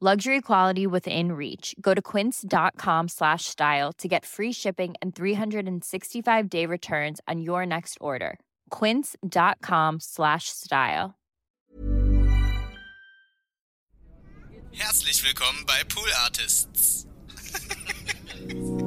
Luxury quality within reach. Go to quince.com slash style to get free shipping and 365 day returns on your next order. Quince.com slash style. Herzlich willkommen bei Pool Artists.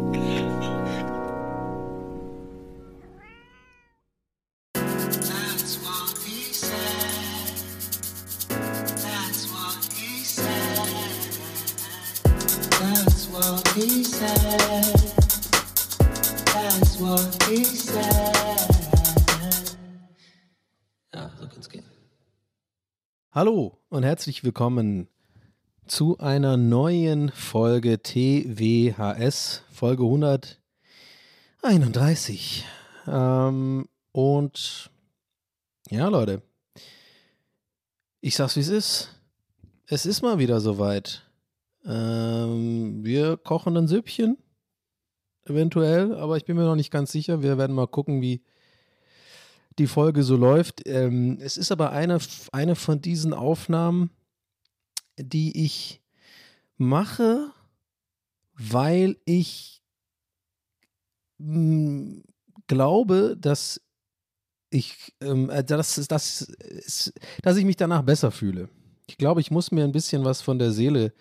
Ja, so kann's gehen. Hallo und herzlich willkommen zu einer neuen Folge TWHS, Folge 131. Ähm, und ja, Leute, ich sag's wie es ist. Es ist mal wieder soweit. Ähm, wir kochen ein Süppchen, eventuell, aber ich bin mir noch nicht ganz sicher. Wir werden mal gucken, wie die Folge so läuft. Ähm, es ist aber eine, eine von diesen Aufnahmen, die ich mache, weil ich mh, glaube, dass ich, ähm, äh, dass, dass, dass, ich mich danach besser fühle. Ich glaube, ich muss mir ein bisschen was von der Seele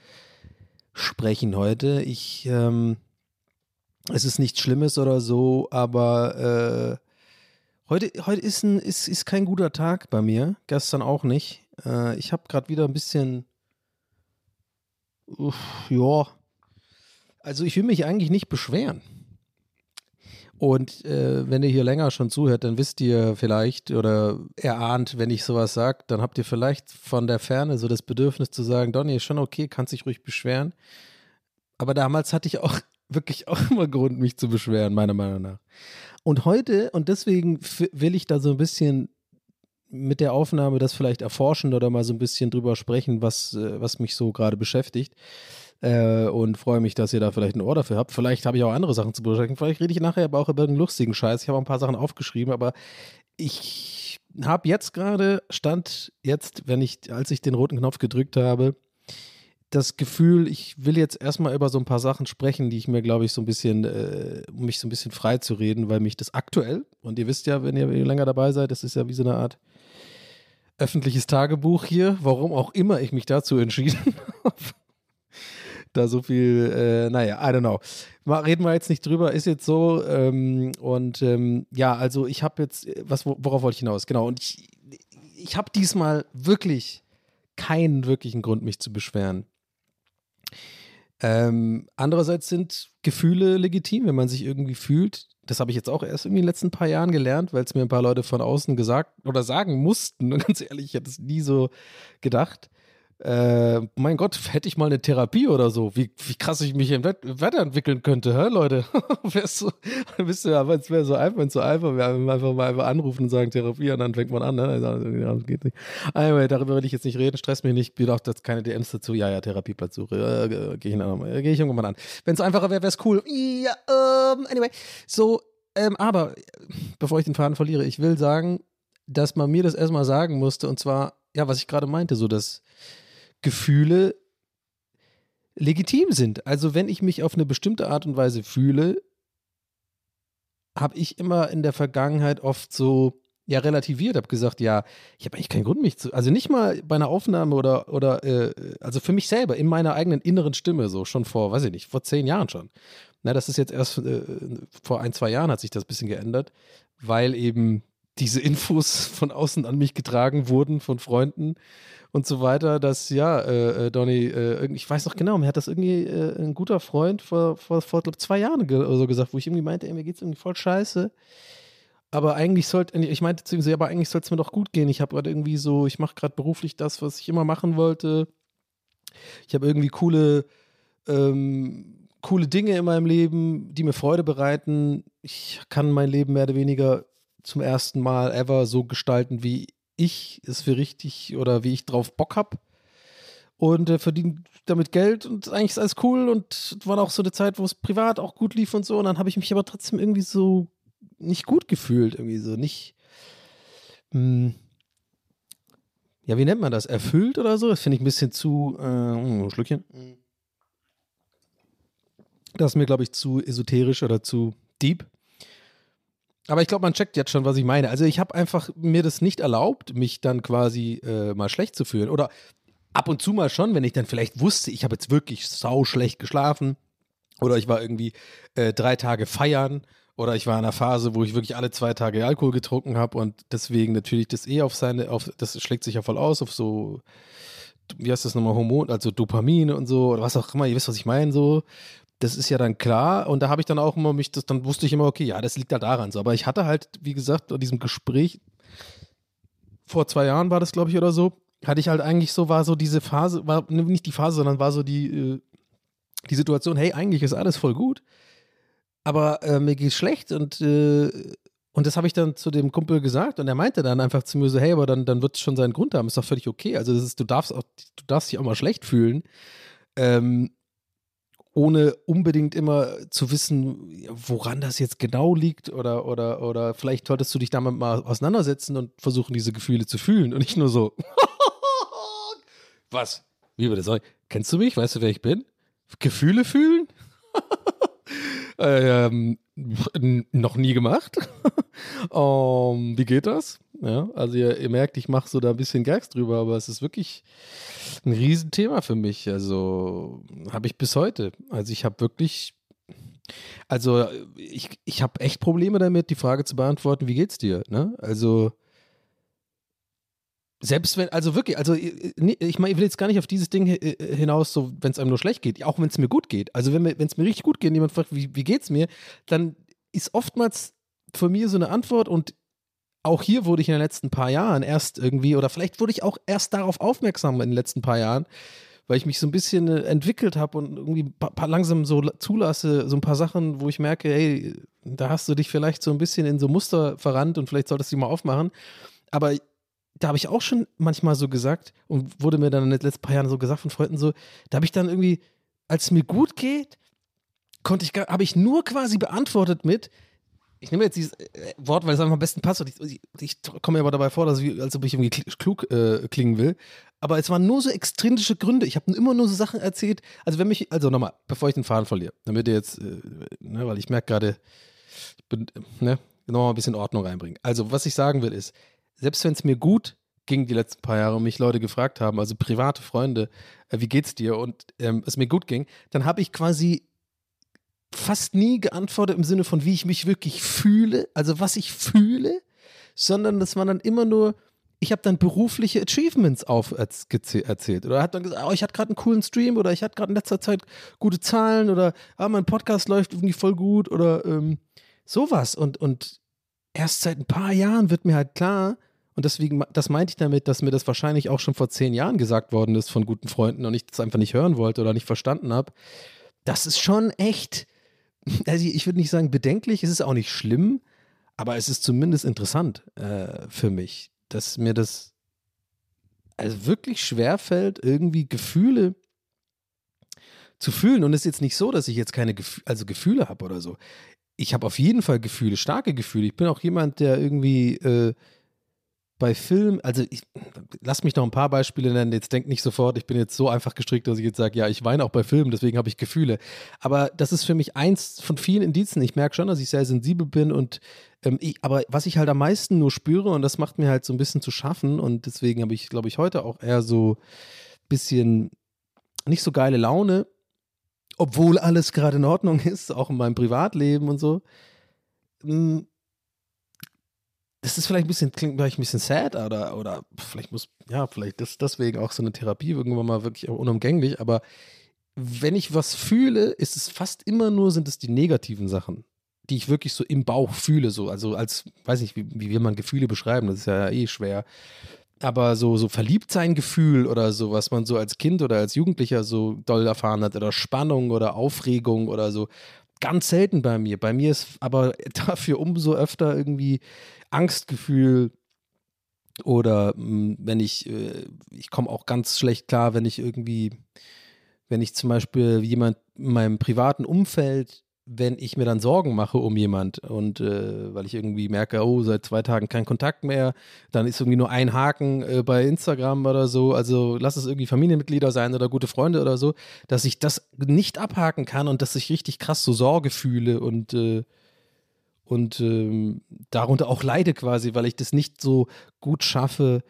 sprechen heute. Ich, ähm, es ist nichts Schlimmes oder so, aber äh, heute, heute ist, ein, ist, ist kein guter Tag bei mir. Gestern auch nicht. Äh, ich habe gerade wieder ein bisschen, uff, ja, also ich will mich eigentlich nicht beschweren. Und äh, wenn ihr hier länger schon zuhört, dann wisst ihr vielleicht oder erahnt, wenn ich sowas sage, dann habt ihr vielleicht von der Ferne so das Bedürfnis zu sagen, Donny, ist schon okay, kannst dich ruhig beschweren. Aber damals hatte ich auch wirklich auch immer Grund, mich zu beschweren, meiner Meinung nach. Und heute, und deswegen will ich da so ein bisschen mit der Aufnahme das vielleicht erforschen oder mal so ein bisschen drüber sprechen, was, äh, was mich so gerade beschäftigt. Äh, und freue mich, dass ihr da vielleicht ein Ohr dafür habt. Vielleicht habe ich auch andere Sachen zu besprechen. Vielleicht rede ich nachher aber auch über einen lustigen Scheiß. Ich habe auch ein paar Sachen aufgeschrieben, aber ich habe jetzt gerade, stand jetzt, wenn ich, als ich den roten Knopf gedrückt habe, das Gefühl, ich will jetzt erstmal über so ein paar Sachen sprechen, die ich mir, glaube ich, so ein bisschen, äh, um mich so ein bisschen frei zu reden, weil mich das aktuell, und ihr wisst ja, wenn ihr länger dabei seid, das ist ja wie so eine Art öffentliches Tagebuch hier, warum auch immer ich mich dazu entschieden habe. Da so viel, äh, naja, I don't know. Mal, reden wir jetzt nicht drüber, ist jetzt so. Ähm, und ähm, ja, also ich habe jetzt, was, worauf wollte ich hinaus? Genau, und ich, ich habe diesmal wirklich keinen wirklichen Grund, mich zu beschweren. Ähm, andererseits sind Gefühle legitim, wenn man sich irgendwie fühlt. Das habe ich jetzt auch erst in den letzten paar Jahren gelernt, weil es mir ein paar Leute von außen gesagt oder sagen mussten. Und ganz ehrlich, ich hätte es nie so gedacht. Äh, mein Gott, hätte ich mal eine Therapie oder so, wie, wie krass ich mich im weiterentwickeln könnte, hä, Leute? Wärst so, bist du ja, es wäre so einfach, wenn es so einfach wäre, einfach mal einfach anrufen und sagen Therapie und dann fängt man an, ne? Das geht nicht. Anyway, darüber will ich jetzt nicht reden, stress mich nicht, mir auch das keine DMs dazu, ja, ja, Therapieplatzsuche, äh, gehe ich, äh, geh ich irgendwann an. Wenn es einfacher wäre, wäre es cool. Ja, ähm, anyway, so, ähm, aber, äh, bevor ich den Faden verliere, ich will sagen, dass man mir das erstmal sagen musste und zwar, ja, was ich gerade meinte, so, dass Gefühle legitim sind. Also wenn ich mich auf eine bestimmte Art und Weise fühle, habe ich immer in der Vergangenheit oft so ja relativiert, habe gesagt, ja, ich habe eigentlich keinen Grund, mich zu, also nicht mal bei einer Aufnahme oder oder äh, also für mich selber in meiner eigenen inneren Stimme so schon vor, weiß ich nicht, vor zehn Jahren schon, Na, das ist jetzt erst äh, vor ein, zwei Jahren hat sich das ein bisschen geändert, weil eben diese Infos von außen an mich getragen wurden von Freunden und so weiter, dass ja, äh, äh Donny, äh, ich weiß noch genau, mir hat das irgendwie äh, ein guter Freund vor, vor, vor glaube zwei Jahren ge so gesagt, wo ich irgendwie meinte, ey, mir geht's irgendwie voll scheiße. Aber eigentlich sollte, ich meinte zu ihm so, ja, aber eigentlich soll es mir doch gut gehen. Ich habe gerade irgendwie so, ich mache gerade beruflich das, was ich immer machen wollte. Ich habe irgendwie coole, ähm, coole Dinge in meinem Leben, die mir Freude bereiten. Ich kann mein Leben mehr oder weniger zum ersten Mal ever so gestalten, wie ich es für richtig oder wie ich drauf Bock habe. Und äh, verdiene damit Geld und eigentlich ist alles cool und war auch so eine Zeit, wo es privat auch gut lief und so. Und dann habe ich mich aber trotzdem irgendwie so nicht gut gefühlt, irgendwie so nicht. Mh, hm, ja, wie nennt man das? Erfüllt oder so? Das finde ich ein bisschen zu. Äh, ein Schlückchen. Das ist mir, glaube ich, zu esoterisch oder zu deep. Aber ich glaube, man checkt jetzt schon, was ich meine. Also ich habe einfach mir das nicht erlaubt, mich dann quasi äh, mal schlecht zu fühlen. Oder ab und zu mal schon, wenn ich dann vielleicht wusste, ich habe jetzt wirklich sau schlecht geschlafen. Oder ich war irgendwie äh, drei Tage feiern. Oder ich war in einer Phase, wo ich wirklich alle zwei Tage Alkohol getrunken habe und deswegen natürlich das eh auf seine, auf, das schlägt sich ja voll aus, auf so, wie heißt das nochmal, Hormon, also Dopamin und so, oder was auch immer, ihr wisst, was ich meine, so das ist ja dann klar. Und da habe ich dann auch immer mich, das, dann wusste ich immer, okay, ja, das liegt halt daran so. Aber ich hatte halt, wie gesagt, in diesem Gespräch, vor zwei Jahren war das, glaube ich, oder so, hatte ich halt eigentlich so, war so diese Phase, war nicht die Phase, sondern war so die, äh, die Situation, hey, eigentlich ist alles voll gut, aber äh, mir geht's schlecht und äh, und das habe ich dann zu dem Kumpel gesagt und er meinte dann einfach zu mir so, hey, aber dann, dann wird es schon seinen Grund haben, ist doch völlig okay. Also das ist, du darfst auch, du darfst dich auch mal schlecht fühlen. Ähm, ohne unbedingt immer zu wissen, woran das jetzt genau liegt oder, oder, oder vielleicht solltest du dich damit mal auseinandersetzen und versuchen, diese Gefühle zu fühlen und nicht nur so, was? Wie würde das Kennst du mich? Weißt du, wer ich bin? Gefühle fühlen? ähm, noch nie gemacht. um, wie geht das? Ja, also ihr, ihr merkt, ich mache so da ein bisschen Gags drüber, aber es ist wirklich ein Riesenthema für mich. Also habe ich bis heute. Also ich habe wirklich, also ich, ich habe echt Probleme damit, die Frage zu beantworten, wie geht's dir? Ne? Also selbst wenn, also wirklich, also ich meine, ich will jetzt gar nicht auf dieses Ding hinaus, so wenn es einem nur schlecht geht, auch wenn es mir gut geht. Also wenn es mir richtig gut geht, jemand fragt, wie, wie geht's mir, dann ist oftmals von mir so eine Antwort und auch hier wurde ich in den letzten paar Jahren erst irgendwie, oder vielleicht wurde ich auch erst darauf aufmerksam in den letzten paar Jahren, weil ich mich so ein bisschen äh, entwickelt habe und irgendwie langsam so zulasse, so ein paar Sachen, wo ich merke, hey, da hast du dich vielleicht so ein bisschen in so Muster verrannt und vielleicht solltest du die mal aufmachen. Aber da habe ich auch schon manchmal so gesagt und wurde mir dann in den letzten paar Jahren so gesagt von Freunden so, da habe ich dann irgendwie, als es mir gut geht, konnte ich, habe ich nur quasi beantwortet mit, ich nehme jetzt dieses äh, Wort, weil es einfach am besten passt. Und ich, ich, ich komme mir aber dabei vor, dass ich, als ob ich irgendwie klug äh, klingen will. Aber es waren nur so extrinsische Gründe. Ich habe immer nur so Sachen erzählt. Also wenn mich, also nochmal, bevor ich den Faden verliere, damit ihr jetzt, äh, ne, weil ich merke gerade, ich bin, ne, nochmal ein bisschen Ordnung reinbringen. Also was ich sagen will ist, selbst wenn es mir gut ging die letzten paar Jahre und mich Leute gefragt haben, also private Freunde, äh, wie geht's dir und ähm, es mir gut ging, dann habe ich quasi fast nie geantwortet im Sinne von, wie ich mich wirklich fühle, also was ich fühle, sondern das war dann immer nur, ich habe dann berufliche Achievements auf erzählt oder hat dann gesagt, oh, ich hatte gerade einen coolen Stream oder ich hatte gerade in letzter Zeit gute Zahlen oder ah, mein Podcast läuft irgendwie voll gut oder ähm, sowas und und erst seit ein paar Jahren wird mir halt klar und deswegen, das meinte ich damit, dass mir das wahrscheinlich auch schon vor zehn Jahren gesagt worden ist von guten Freunden und ich das einfach nicht hören wollte oder nicht verstanden habe. Das ist schon echt also ich würde nicht sagen bedenklich, es ist auch nicht schlimm, aber es ist zumindest interessant äh, für mich, dass mir das also wirklich schwer fällt, irgendwie Gefühle zu fühlen. Und es ist jetzt nicht so, dass ich jetzt keine Gef also Gefühle habe oder so. Ich habe auf jeden Fall Gefühle, starke Gefühle. Ich bin auch jemand, der irgendwie äh, bei Film, also ich, lass mich noch ein paar Beispiele nennen. Jetzt denkt nicht sofort, ich bin jetzt so einfach gestrickt, dass ich jetzt sage, ja, ich weine auch bei Filmen, deswegen habe ich Gefühle. Aber das ist für mich eins von vielen Indizien. Ich merke schon, dass ich sehr sensibel bin und ähm, ich, aber was ich halt am meisten nur spüre und das macht mir halt so ein bisschen zu schaffen und deswegen habe ich, glaube ich, heute auch eher so ein bisschen nicht so geile Laune obwohl alles gerade in Ordnung ist, auch in meinem Privatleben und so. Mm, das ist vielleicht ein bisschen, klingt vielleicht ein bisschen sad oder, oder vielleicht muss, ja, vielleicht ist deswegen auch so eine Therapie irgendwann mal wirklich unumgänglich, aber wenn ich was fühle, ist es fast immer nur, sind es die negativen Sachen, die ich wirklich so im Bauch fühle, so, also als, weiß nicht, wie, wie will man Gefühle beschreiben, das ist ja eh schwer. Aber so, so Verliebtsein-Gefühl oder so, was man so als Kind oder als Jugendlicher so doll erfahren hat, oder Spannung oder Aufregung oder so, ganz selten bei mir. Bei mir ist aber dafür umso öfter irgendwie Angstgefühl oder hm, wenn ich, äh, ich komme auch ganz schlecht klar, wenn ich irgendwie, wenn ich zum Beispiel jemand in meinem privaten Umfeld wenn ich mir dann Sorgen mache um jemand und äh, weil ich irgendwie merke, oh, seit zwei Tagen kein Kontakt mehr, dann ist irgendwie nur ein Haken äh, bei Instagram oder so, also lass es irgendwie Familienmitglieder sein oder gute Freunde oder so, dass ich das nicht abhaken kann und dass ich richtig krass so Sorge fühle und äh, und ähm, darunter auch leide quasi, weil ich das nicht so gut schaffe,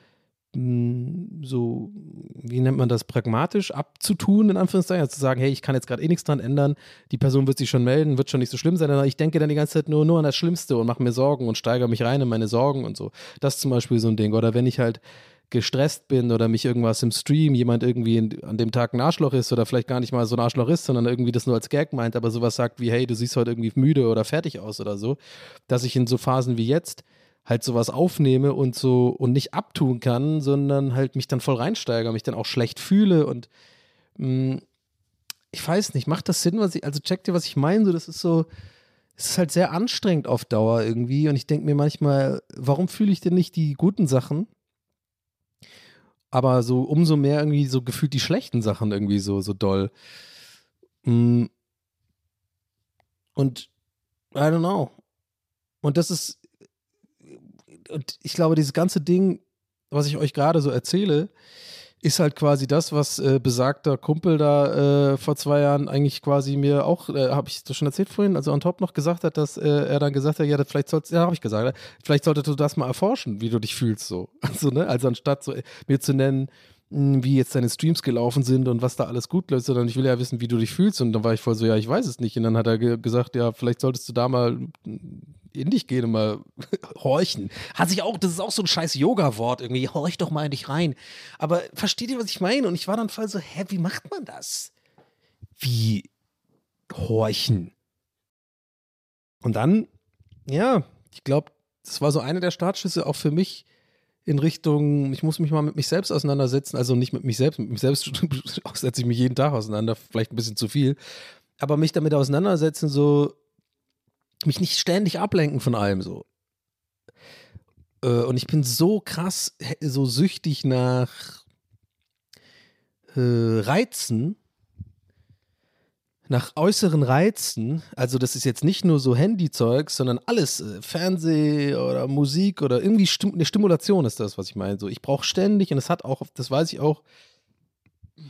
hm, so, wie nennt man das, pragmatisch abzutun, in Anführungszeichen, also zu sagen, hey, ich kann jetzt gerade eh nichts dran ändern, die Person wird sich schon melden, wird schon nicht so schlimm sein, aber ich denke dann die ganze Zeit nur, nur an das Schlimmste und mache mir Sorgen und steigere mich rein in meine Sorgen und so. Das ist zum Beispiel so ein Ding. Oder wenn ich halt gestresst bin oder mich irgendwas im Stream, jemand irgendwie in, an dem Tag ein Arschloch ist oder vielleicht gar nicht mal so ein Arschloch ist, sondern irgendwie das nur als Gag meint, aber sowas sagt wie, hey, du siehst heute irgendwie müde oder fertig aus oder so, dass ich in so Phasen wie jetzt halt sowas aufnehme und so und nicht abtun kann, sondern halt mich dann voll reinsteigere, mich dann auch schlecht fühle und mh, mm, ich weiß nicht, macht das Sinn, was ich, also checkt ihr, was ich meine? So, das ist so, es ist halt sehr anstrengend auf Dauer irgendwie und ich denke mir manchmal, warum fühle ich denn nicht die guten Sachen? Aber so umso mehr irgendwie so gefühlt die schlechten Sachen irgendwie so, so doll. Mm. Und I don't know. Und das ist, und ich glaube, dieses ganze Ding, was ich euch gerade so erzähle, ist halt quasi das, was äh, besagter Kumpel da äh, vor zwei Jahren eigentlich quasi mir auch, äh, habe ich das schon erzählt vorhin, also on top noch gesagt hat, dass äh, er dann gesagt hat, ja, vielleicht sollst, ja, habe ich gesagt, vielleicht solltest du das mal erforschen, wie du dich fühlst so. Also, ne, also anstatt so äh, mir zu nennen, hm, wie jetzt deine Streams gelaufen sind und was da alles gut läuft, sondern ich will ja wissen, wie du dich fühlst. Und dann war ich voll so, ja, ich weiß es nicht. Und dann hat er ge gesagt, ja, vielleicht solltest du da mal in dich gehen und mal horchen. Hat sich auch, das ist auch so ein scheiß Yoga-Wort irgendwie, horch doch mal in dich rein. Aber versteht ihr, was ich meine? Und ich war dann voll so, hä, wie macht man das? Wie horchen? Und dann, ja, ich glaube, das war so eine der Startschüsse auch für mich in Richtung, ich muss mich mal mit mich selbst auseinandersetzen, also nicht mit mich selbst, mit mich selbst setze ich mich jeden Tag auseinander, vielleicht ein bisschen zu viel, aber mich damit auseinandersetzen, so, mich nicht ständig ablenken von allem so. Äh, und ich bin so krass, so süchtig nach äh, Reizen, nach äußeren Reizen. Also das ist jetzt nicht nur so Handyzeug, sondern alles, äh, Fernseh oder Musik oder irgendwie Stim eine Stimulation ist das, was ich meine. So, ich brauche ständig und das hat auch, das weiß ich auch,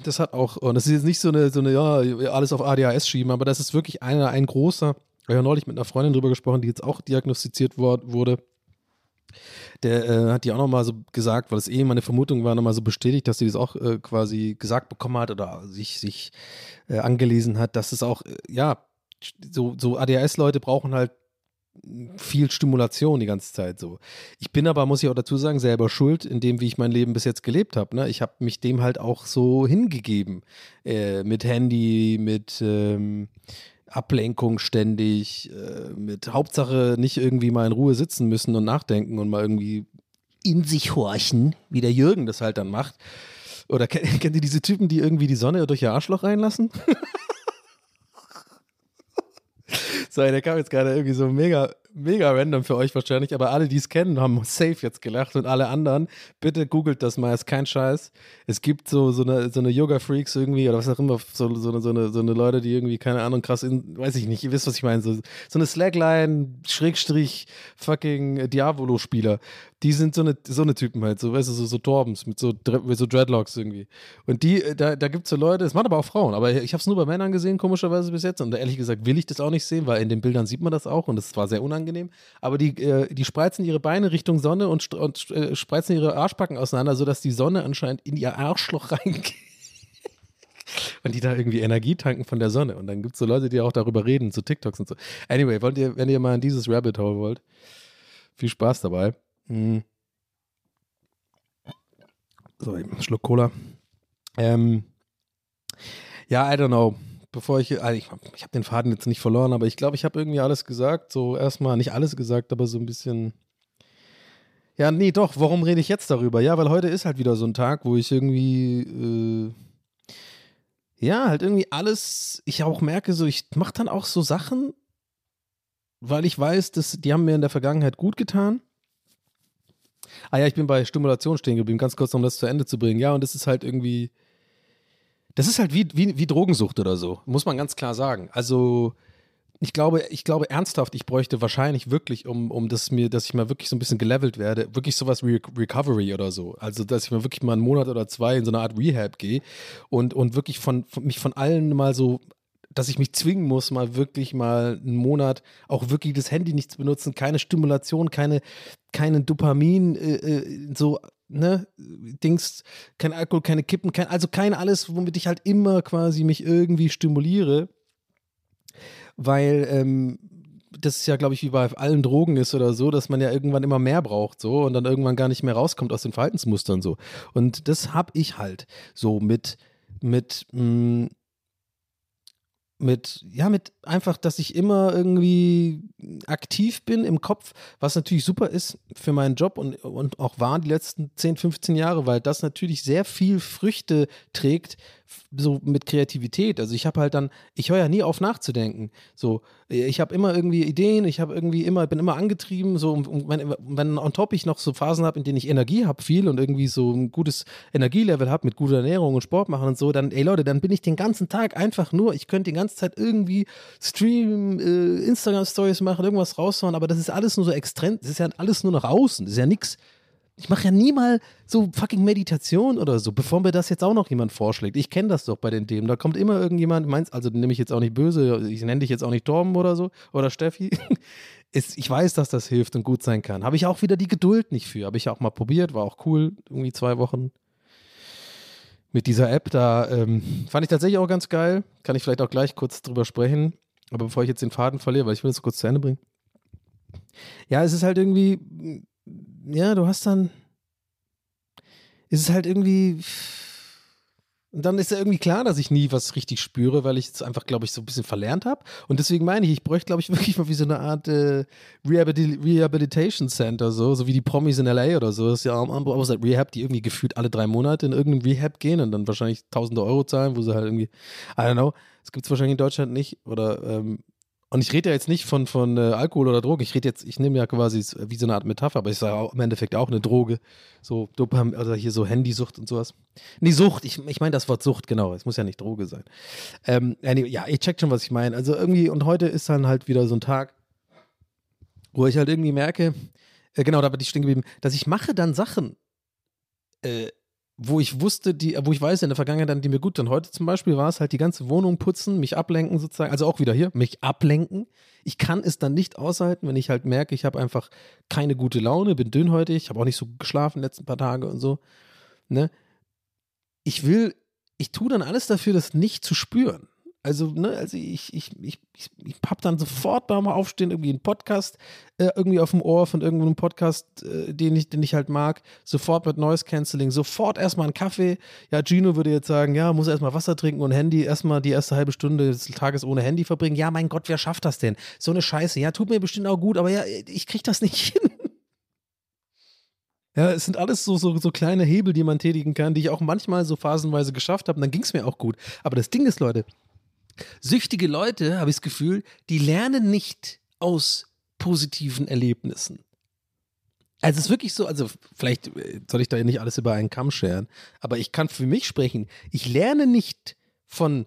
das hat auch, und das ist jetzt nicht so eine, so eine, ja, alles auf ADHS schieben, aber das ist wirklich einer, ein großer ich habe neulich mit einer Freundin drüber gesprochen, die jetzt auch diagnostiziert wurde. Der äh, hat die auch nochmal so gesagt, weil es eh meine Vermutung war, nochmal so bestätigt, dass sie das auch äh, quasi gesagt bekommen hat oder sich, sich äh, angelesen hat, dass es auch, äh, ja, so, so ADHS-Leute brauchen halt viel Stimulation die ganze Zeit so. Ich bin aber, muss ich auch dazu sagen, selber schuld in dem, wie ich mein Leben bis jetzt gelebt habe. Ne? Ich habe mich dem halt auch so hingegeben. Äh, mit Handy, mit ähm, Ablenkung ständig, äh, mit Hauptsache nicht irgendwie mal in Ruhe sitzen müssen und nachdenken und mal irgendwie in sich horchen, wie der Jürgen das halt dann macht. Oder kennt, kennt ihr diese Typen, die irgendwie die Sonne durch ihr Arschloch reinlassen? Sorry, der kam jetzt gerade irgendwie so mega mega random für euch wahrscheinlich, aber alle, die es kennen, haben safe jetzt gelacht und alle anderen, bitte googelt das mal, ist kein Scheiß. Es gibt so, so eine, so eine Yoga-Freaks irgendwie oder was auch immer, so, so, eine, so, eine, so eine Leute, die irgendwie, keine Ahnung, krass, in, weiß ich nicht, ihr wisst, was ich meine, so, so eine Slackline, Schrägstrich, fucking Diavolo-Spieler, die sind so eine, so eine Typen halt, so, weißt du, so, so Torbens mit so, mit so Dreadlocks irgendwie. Und die, da, da gibt es so Leute, das machen aber auch Frauen, aber ich habe es nur bei Männern gesehen, komischerweise bis jetzt. Und ehrlich gesagt will ich das auch nicht sehen, weil in den Bildern sieht man das auch und das war sehr unangenehm. Aber die, äh, die spreizen ihre Beine Richtung Sonne und, und äh, spreizen ihre Arschbacken auseinander, sodass die Sonne anscheinend in ihr Arschloch reingeht. und die da irgendwie Energie tanken von der Sonne. Und dann gibt es so Leute, die auch darüber reden, so TikToks und so. Anyway, wollt ihr, wenn ihr mal in dieses Rabbit Hole wollt, viel Spaß dabei. Mhm. So, Schluck Cola. Ähm, ja, I don't know. Bevor ich, also ich, ich habe den Faden jetzt nicht verloren, aber ich glaube, ich habe irgendwie alles gesagt. So erstmal nicht alles gesagt, aber so ein bisschen. Ja, nee, doch. Warum rede ich jetzt darüber? Ja, weil heute ist halt wieder so ein Tag, wo ich irgendwie, äh, ja, halt irgendwie alles, ich auch merke, so, ich mache dann auch so Sachen, weil ich weiß, dass die haben mir in der Vergangenheit gut getan. Ah ja, ich bin bei Stimulation stehen geblieben, ganz kurz, um das zu Ende zu bringen. Ja, und das ist halt irgendwie, das ist halt wie, wie, wie Drogensucht oder so, muss man ganz klar sagen. Also, ich glaube, ich glaube ernsthaft, ich bräuchte wahrscheinlich wirklich, um, um das mir, dass ich mal wirklich so ein bisschen gelevelt werde, wirklich sowas wie Recovery oder so. Also, dass ich mal wirklich mal einen Monat oder zwei in so eine Art Rehab gehe und, und wirklich von, von mich von allen mal so dass ich mich zwingen muss, mal wirklich mal einen Monat auch wirklich das Handy nicht zu benutzen, keine Stimulation, keine, keine Dopamin, äh, äh, so, ne, Dings, kein Alkohol, keine Kippen, kein, also kein alles, womit ich halt immer quasi mich irgendwie stimuliere. Weil, ähm, das ist ja, glaube ich, wie bei allen Drogen ist oder so, dass man ja irgendwann immer mehr braucht, so und dann irgendwann gar nicht mehr rauskommt aus den Verhaltensmustern so. Und das habe ich halt so mit, mit, mh, mit, ja, mit einfach, dass ich immer irgendwie aktiv bin im Kopf, was natürlich super ist für meinen Job und, und auch war die letzten 10, 15 Jahre, weil das natürlich sehr viel Früchte trägt, so mit Kreativität. Also ich habe halt dann, ich höre ja nie auf nachzudenken. So, ich habe immer irgendwie Ideen, ich habe irgendwie immer, bin immer angetrieben, so und wenn, wenn on top ich noch so Phasen habe, in denen ich Energie habe viel und irgendwie so ein gutes Energielevel habe mit guter Ernährung und Sport machen und so, dann, ey Leute, dann bin ich den ganzen Tag einfach nur, ich könnte die ganze Zeit irgendwie streamen, äh, Instagram-Stories machen, irgendwas raushauen, aber das ist alles nur so extrem, das ist ja alles nur nach außen, das ist ja nichts ich mache ja nie mal so fucking Meditation oder so, bevor mir das jetzt auch noch jemand vorschlägt. Ich kenne das doch bei den Themen. Da kommt immer irgendjemand, meinst, also nehme ich jetzt auch nicht böse, ich nenne dich jetzt auch nicht Torben oder so oder Steffi. Ist, ich weiß, dass das hilft und gut sein kann. Habe ich auch wieder die Geduld nicht für. Habe ich auch mal probiert, war auch cool, irgendwie zwei Wochen mit dieser App. Da ähm, fand ich tatsächlich auch ganz geil. Kann ich vielleicht auch gleich kurz drüber sprechen. Aber bevor ich jetzt den Faden verliere, weil ich will das kurz zu Ende bringen. Ja, es ist halt irgendwie ja, du hast dann, ist es halt irgendwie, und dann ist ja irgendwie klar, dass ich nie was richtig spüre, weil ich es einfach, glaube ich, so ein bisschen verlernt habe. Und deswegen meine ich, ich bräuchte, glaube ich, wirklich mal wie so eine Art äh, Rehabil Rehabilitation Center, so, so wie die Promis in LA oder so. Das ist ja auch seit Rehab, die irgendwie gefühlt alle drei Monate in irgendeinen Rehab gehen und dann wahrscheinlich tausende Euro zahlen, wo sie halt irgendwie, I don't know, das gibt es wahrscheinlich in Deutschland nicht. Oder ähm, und ich rede ja jetzt nicht von, von äh, Alkohol oder Drogen. Ich rede jetzt, ich nehme ja quasi wie so eine Art Metapher, aber ich sage auch im Endeffekt auch eine Droge. So Dopam, oder hier so Handysucht und sowas. Nee, Sucht. Ich, ich meine das Wort Sucht, genau. Es muss ja nicht Droge sein. Ähm, ja, ich check schon, was ich meine. Also irgendwie, und heute ist dann halt wieder so ein Tag, wo ich halt irgendwie merke, äh, genau, da bin ich stehen geblieben, dass ich mache dann Sachen, äh, wo ich wusste, die, wo ich weiß, in der Vergangenheit dann die mir gut tun. Heute zum Beispiel war es halt die ganze Wohnung putzen, mich ablenken sozusagen, also auch wieder hier, mich ablenken. Ich kann es dann nicht aushalten, wenn ich halt merke, ich habe einfach keine gute Laune, bin dünnhäutig, habe auch nicht so geschlafen letzten paar Tage und so. Ne? Ich will, ich tue dann alles dafür, das nicht zu spüren. Also, ne, also ich, ich, ich, ich, ich hab dann sofort beim Aufstehen irgendwie einen Podcast äh, irgendwie auf dem Ohr von irgendeinem Podcast, äh, den, ich, den ich halt mag. Sofort mit Noise Cancelling, sofort erstmal einen Kaffee. Ja, Gino würde jetzt sagen, ja, muss erstmal Wasser trinken und Handy, erstmal die erste halbe Stunde des Tages ohne Handy verbringen. Ja, mein Gott, wer schafft das denn? So eine Scheiße. Ja, tut mir bestimmt auch gut, aber ja, ich krieg das nicht hin. Ja, es sind alles so, so, so kleine Hebel, die man tätigen kann, die ich auch manchmal so phasenweise geschafft habe. Dann ging es mir auch gut. Aber das Ding ist, Leute, süchtige Leute, habe ich das Gefühl, die lernen nicht aus positiven Erlebnissen. Also es ist wirklich so, also vielleicht äh, soll ich da ja nicht alles über einen Kamm scheren, aber ich kann für mich sprechen. Ich lerne nicht von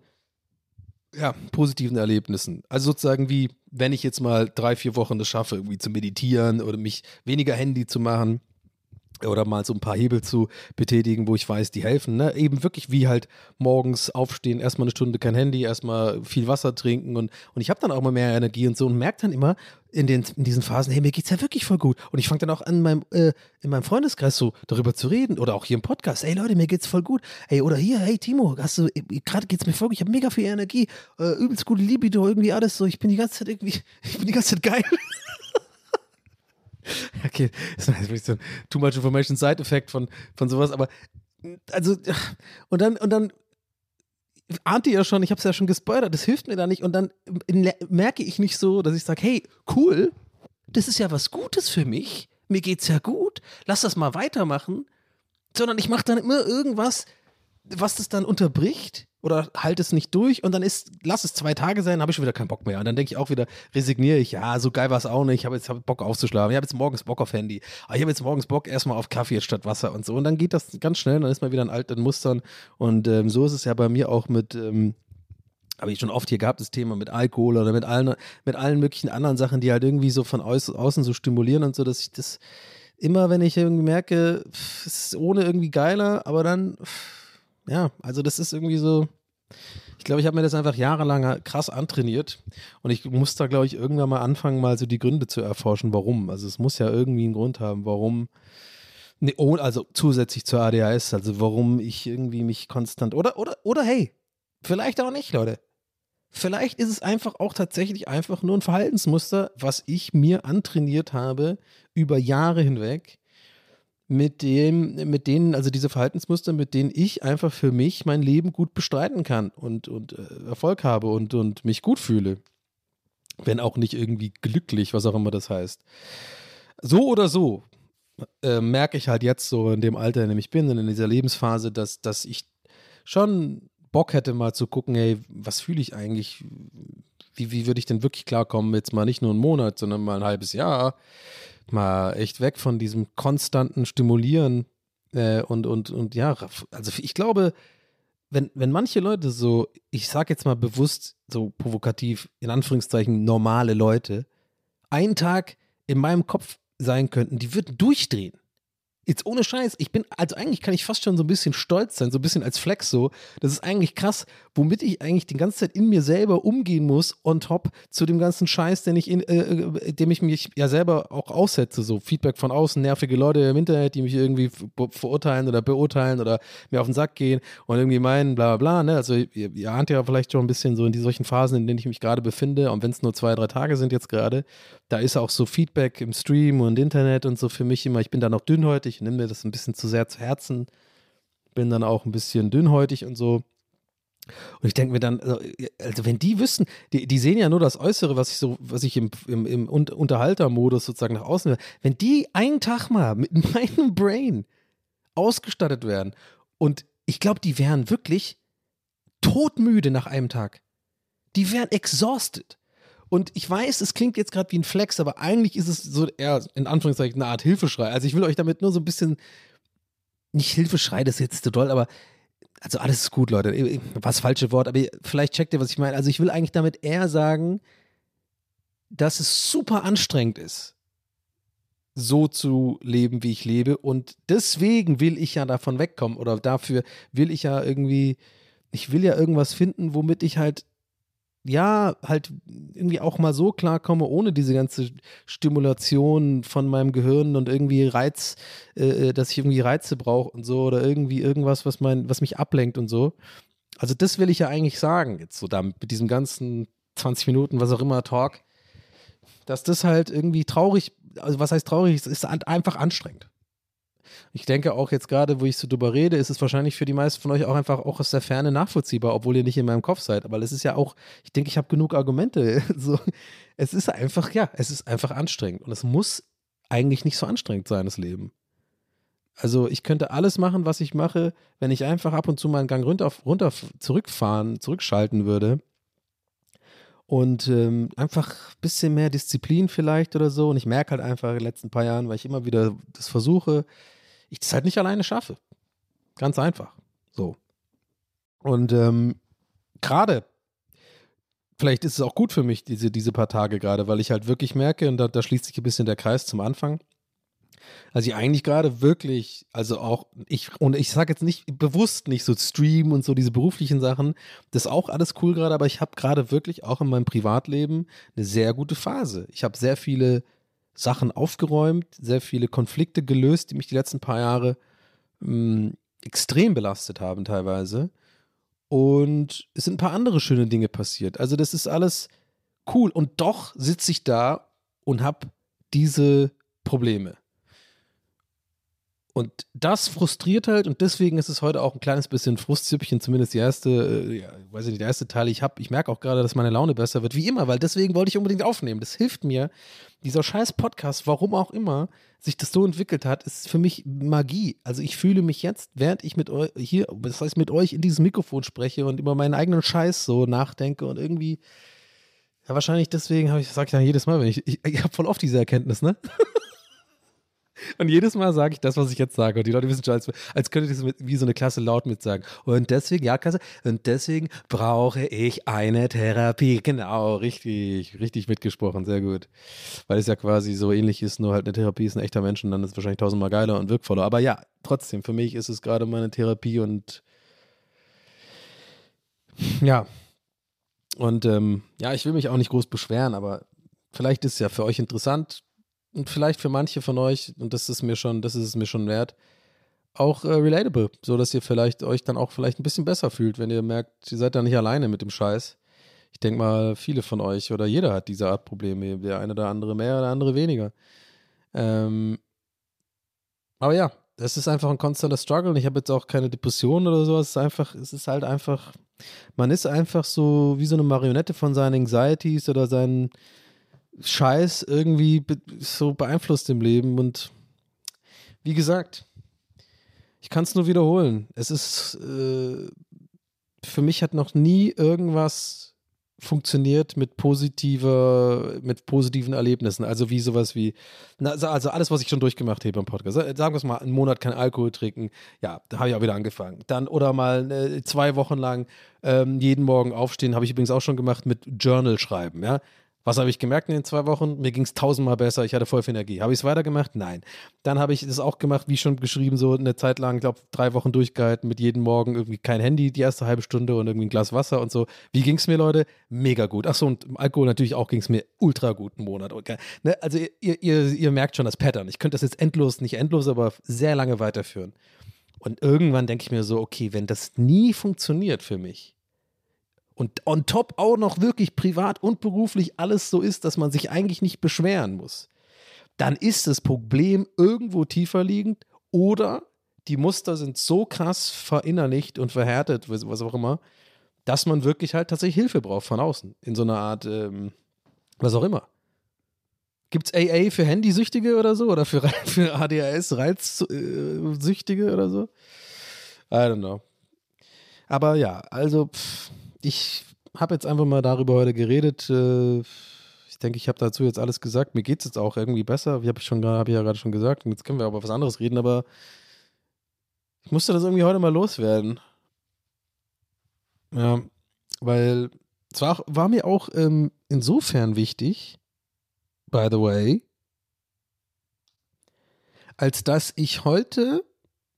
ja, positiven Erlebnissen. Also sozusagen wie, wenn ich jetzt mal drei, vier Wochen das schaffe, irgendwie zu meditieren oder mich weniger Handy zu machen oder mal so ein paar Hebel zu betätigen, wo ich weiß, die helfen. Ne? Eben wirklich wie halt morgens aufstehen, erstmal eine Stunde kein Handy, erstmal viel Wasser trinken und, und ich habe dann auch mal mehr Energie und so und merke dann immer in, den, in diesen Phasen, hey, mir geht's ja wirklich voll gut. Und ich fange dann auch an, meinem, äh, in meinem Freundeskreis so darüber zu reden oder auch hier im Podcast, hey Leute, mir geht's voll gut. Hey, oder hier, hey Timo, hast du, gerade geht's mir voll gut, ich habe mega viel Energie, äh, übelst gute Libido, irgendwie alles so, ich bin die ganze Zeit irgendwie, ich bin die ganze Zeit geil. Okay, das ist wirklich so ein Too Much Information Side-Effekt von, von sowas, aber also, und dann, und dann ahnt ihr ja schon, ich habe es ja schon gespoilert, das hilft mir da nicht und dann merke ich nicht so, dass ich sage, hey, cool, das ist ja was Gutes für mich, mir geht's ja gut, lass das mal weitermachen, sondern ich mache dann immer irgendwas, was das dann unterbricht oder halt es nicht durch und dann ist, lass es zwei Tage sein, habe ich schon wieder keinen Bock mehr. Und dann denke ich auch wieder, resigniere ich, ja, so geil war es auch nicht, ich habe jetzt hab Bock aufzuschlafen, ich habe jetzt morgens Bock auf Handy, aber ich habe jetzt morgens Bock erstmal auf Kaffee statt Wasser und so. Und dann geht das ganz schnell, dann ist man wieder in alten Mustern. Und ähm, so ist es ja bei mir auch mit, ähm, habe ich schon oft hier gehabt, das Thema mit Alkohol oder mit allen, mit allen möglichen anderen Sachen, die halt irgendwie so von außen so stimulieren und so, dass ich das immer, wenn ich irgendwie merke, es ist ohne irgendwie geiler, aber dann. Pff, ja, also das ist irgendwie so. Ich glaube, ich habe mir das einfach jahrelang krass antrainiert und ich muss da, glaube ich, irgendwann mal anfangen, mal so die Gründe zu erforschen, warum. Also es muss ja irgendwie einen Grund haben, warum. Nee, oh, also zusätzlich zur ADHS, also warum ich irgendwie mich konstant. Oder, oder, oder hey, vielleicht auch nicht, Leute. Vielleicht ist es einfach auch tatsächlich einfach nur ein Verhaltensmuster, was ich mir antrainiert habe über Jahre hinweg mit dem, mit denen, also diese Verhaltensmuster, mit denen ich einfach für mich mein Leben gut bestreiten kann und, und äh, Erfolg habe und, und mich gut fühle. Wenn auch nicht irgendwie glücklich, was auch immer das heißt. So oder so äh, merke ich halt jetzt so in dem Alter, in dem ich bin, in dieser Lebensphase, dass, dass ich schon Bock hätte, mal zu gucken, hey, was fühle ich eigentlich? Wie, wie würde ich denn wirklich klarkommen? Jetzt mal nicht nur einen Monat, sondern mal ein halbes Jahr mal echt weg von diesem konstanten Stimulieren äh, und, und, und ja, also ich glaube, wenn, wenn manche Leute so, ich sag jetzt mal bewusst so provokativ, in Anführungszeichen normale Leute, einen Tag in meinem Kopf sein könnten, die würden durchdrehen. Jetzt ohne Scheiß, ich bin, also eigentlich kann ich fast schon so ein bisschen stolz sein, so ein bisschen als Flex so. Das ist eigentlich krass, womit ich eigentlich die ganze Zeit in mir selber umgehen muss, on top zu dem ganzen Scheiß, den ich in, äh, äh dem ich mich ja selber auch aussetze. So Feedback von außen, nervige Leute im Internet, die mich irgendwie verurteilen oder beurteilen oder mir auf den Sack gehen und irgendwie meinen, bla bla bla. Ne? Also ihr, ihr ahnt ja vielleicht schon ein bisschen so in die solchen Phasen, in denen ich mich gerade befinde, und wenn es nur zwei, drei Tage sind jetzt gerade, da ist auch so Feedback im Stream und Internet und so für mich immer, ich bin da noch dünnhäutig, nehme mir das ein bisschen zu sehr zu Herzen, bin dann auch ein bisschen dünnhäutig und so. Und ich denke mir dann, also, also, wenn die wüssten, die, die sehen ja nur das Äußere, was ich so, was ich im, im, im Unterhaltermodus sozusagen nach außen, wenn die einen Tag mal mit meinem Brain ausgestattet werden und ich glaube, die wären wirklich todmüde nach einem Tag. Die wären exhausted. Und ich weiß, es klingt jetzt gerade wie ein Flex, aber eigentlich ist es so eher in Anführungszeichen eine Art Hilfeschrei. Also ich will euch damit nur so ein bisschen, nicht Hilfeschrei, das ist jetzt zu doll, aber also alles ist gut, Leute. Was falsche Wort, aber vielleicht checkt ihr, was ich meine. Also ich will eigentlich damit eher sagen, dass es super anstrengend ist, so zu leben, wie ich lebe. Und deswegen will ich ja davon wegkommen oder dafür will ich ja irgendwie, ich will ja irgendwas finden, womit ich halt ja, halt irgendwie auch mal so klarkomme, ohne diese ganze Stimulation von meinem Gehirn und irgendwie Reiz, äh, äh dass ich irgendwie Reize brauche und so oder irgendwie irgendwas, was mein, was mich ablenkt und so. Also das will ich ja eigentlich sagen, jetzt so da mit diesem ganzen 20 Minuten, was auch immer, Talk, dass das halt irgendwie traurig, also was heißt traurig, es ist einfach anstrengend. Ich denke auch jetzt gerade, wo ich so drüber rede, ist es wahrscheinlich für die meisten von euch auch einfach auch aus der Ferne nachvollziehbar, obwohl ihr nicht in meinem Kopf seid. Aber es ist ja auch, ich denke, ich habe genug Argumente. So, es ist einfach, ja, es ist einfach anstrengend. Und es muss eigentlich nicht so anstrengend sein, das Leben. Also ich könnte alles machen, was ich mache, wenn ich einfach ab und zu mal einen Gang runter, runter zurückfahren, zurückschalten würde. Und ähm, einfach ein bisschen mehr Disziplin vielleicht oder so. Und ich merke halt einfach in den letzten paar Jahren, weil ich immer wieder das versuche, ich das halt nicht alleine schaffe. Ganz einfach. So. Und ähm, gerade, vielleicht ist es auch gut für mich, diese, diese paar Tage gerade, weil ich halt wirklich merke, und da, da schließt sich ein bisschen der Kreis zum Anfang, Also ich eigentlich gerade wirklich, also auch ich, und ich sage jetzt nicht bewusst nicht so Stream und so diese beruflichen Sachen, das ist auch alles cool gerade, aber ich habe gerade wirklich auch in meinem Privatleben eine sehr gute Phase. Ich habe sehr viele Sachen aufgeräumt, sehr viele Konflikte gelöst, die mich die letzten paar Jahre mh, extrem belastet haben teilweise. Und es sind ein paar andere schöne Dinge passiert. Also das ist alles cool. Und doch sitze ich da und habe diese Probleme. Und das frustriert halt und deswegen ist es heute auch ein kleines bisschen Frustzüppchen, zumindest die erste, äh, ja, weiß ich nicht, der erste Teil. Ich habe, ich merke auch gerade, dass meine Laune besser wird, wie immer, weil deswegen wollte ich unbedingt aufnehmen. Das hilft mir. Dieser scheiß Podcast, warum auch immer sich das so entwickelt hat, ist für mich Magie. Also ich fühle mich jetzt, während ich mit euch hier, das heißt mit euch in dieses Mikrofon spreche und über meinen eigenen Scheiß so nachdenke und irgendwie, ja wahrscheinlich deswegen habe ich, sag ich ja jedes Mal, wenn ich, ich, ich habe voll oft diese Erkenntnis, ne? Und jedes Mal sage ich das, was ich jetzt sage. Und die Leute wissen schon, als, als könnte ich das mit, wie so eine Klasse laut mit sagen. Und deswegen, ja, Klasse, und deswegen brauche ich eine Therapie. Genau, richtig, richtig mitgesprochen, sehr gut. Weil es ja quasi so ähnlich ist, nur halt eine Therapie ist ein echter Mensch und dann ist es wahrscheinlich tausendmal geiler und wirkvoller. Aber ja, trotzdem, für mich ist es gerade meine Therapie und ja. Und ähm, ja, ich will mich auch nicht groß beschweren, aber vielleicht ist es ja für euch interessant und vielleicht für manche von euch, und das ist mir schon, das ist es mir schon wert, auch äh, relatable, so dass ihr vielleicht euch dann auch vielleicht ein bisschen besser fühlt, wenn ihr merkt, ihr seid da nicht alleine mit dem Scheiß. Ich denke mal, viele von euch oder jeder hat diese Art Probleme, der eine oder andere mehr oder andere weniger. Ähm, aber ja, es ist einfach ein konstanter Struggle und ich habe jetzt auch keine Depression oder sowas. Es ist einfach, es ist halt einfach, man ist einfach so wie so eine Marionette von seinen Anxieties oder seinen Scheiß irgendwie so beeinflusst im Leben. Und wie gesagt, ich kann es nur wiederholen. Es ist, äh, für mich hat noch nie irgendwas funktioniert mit positiver, mit positiven Erlebnissen. Also wie sowas wie, na, also alles, was ich schon durchgemacht habe beim Podcast. Sagen wir es mal, einen Monat kein Alkohol trinken. Ja, da habe ich auch wieder angefangen. Dann oder mal äh, zwei Wochen lang ähm, jeden Morgen aufstehen, habe ich übrigens auch schon gemacht mit Journal schreiben. Ja, was habe ich gemerkt in den zwei Wochen? Mir ging es tausendmal besser, ich hatte voll viel Energie. Habe ich es weitergemacht? Nein. Dann habe ich das auch gemacht, wie schon geschrieben, so eine Zeit lang, ich glaube, drei Wochen durchgehalten mit jedem Morgen irgendwie kein Handy die erste halbe Stunde und irgendwie ein Glas Wasser und so. Wie ging es mir, Leute? Mega gut. Achso, und Alkohol natürlich auch ging es mir ultra gut einen Monat. Ne? Also ihr, ihr, ihr merkt schon das Pattern. Ich könnte das jetzt endlos, nicht endlos, aber sehr lange weiterführen. Und irgendwann denke ich mir so, okay, wenn das nie funktioniert für mich, und on top auch noch wirklich privat und beruflich alles so ist, dass man sich eigentlich nicht beschweren muss, dann ist das Problem irgendwo tiefer liegend oder die Muster sind so krass verinnerlicht und verhärtet, was auch immer, dass man wirklich halt tatsächlich Hilfe braucht von außen. In so einer Art, ähm, was auch immer. Gibt es AA für Handysüchtige oder so? Oder für, für ADHS-Reizsüchtige oder so? I don't know. Aber ja, also pff, ich habe jetzt einfach mal darüber heute geredet. Äh, ich denke, ich habe dazu jetzt alles gesagt. Mir geht es jetzt auch irgendwie besser. Wie habe ich schon habe ich ja gerade schon gesagt. Jetzt können wir aber was anderes reden, aber ich musste das irgendwie heute mal loswerden. Ja, weil es war, war mir auch ähm, insofern wichtig, by the way, als dass ich heute,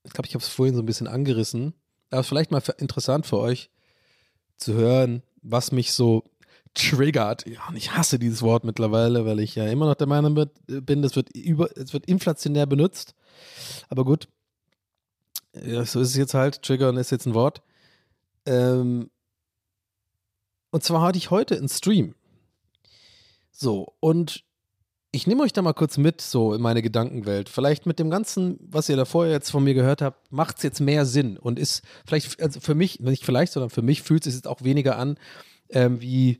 ich glaube, ich habe es vorhin so ein bisschen angerissen, aber vielleicht mal interessant für euch, zu hören, was mich so triggert. Ja, und ich hasse dieses Wort mittlerweile, weil ich ja immer noch der Meinung bin, das wird über, es wird inflationär benutzt. Aber gut, ja, so ist es jetzt halt. Triggern ist jetzt ein Wort. Ähm, und zwar hatte ich heute einen Stream. So, und ich nehme euch da mal kurz mit, so in meine Gedankenwelt. Vielleicht mit dem Ganzen, was ihr da vorher jetzt von mir gehört habt, macht es jetzt mehr Sinn und ist vielleicht, also für mich, nicht vielleicht, sondern für mich fühlt es sich jetzt auch weniger an, ähm, wie,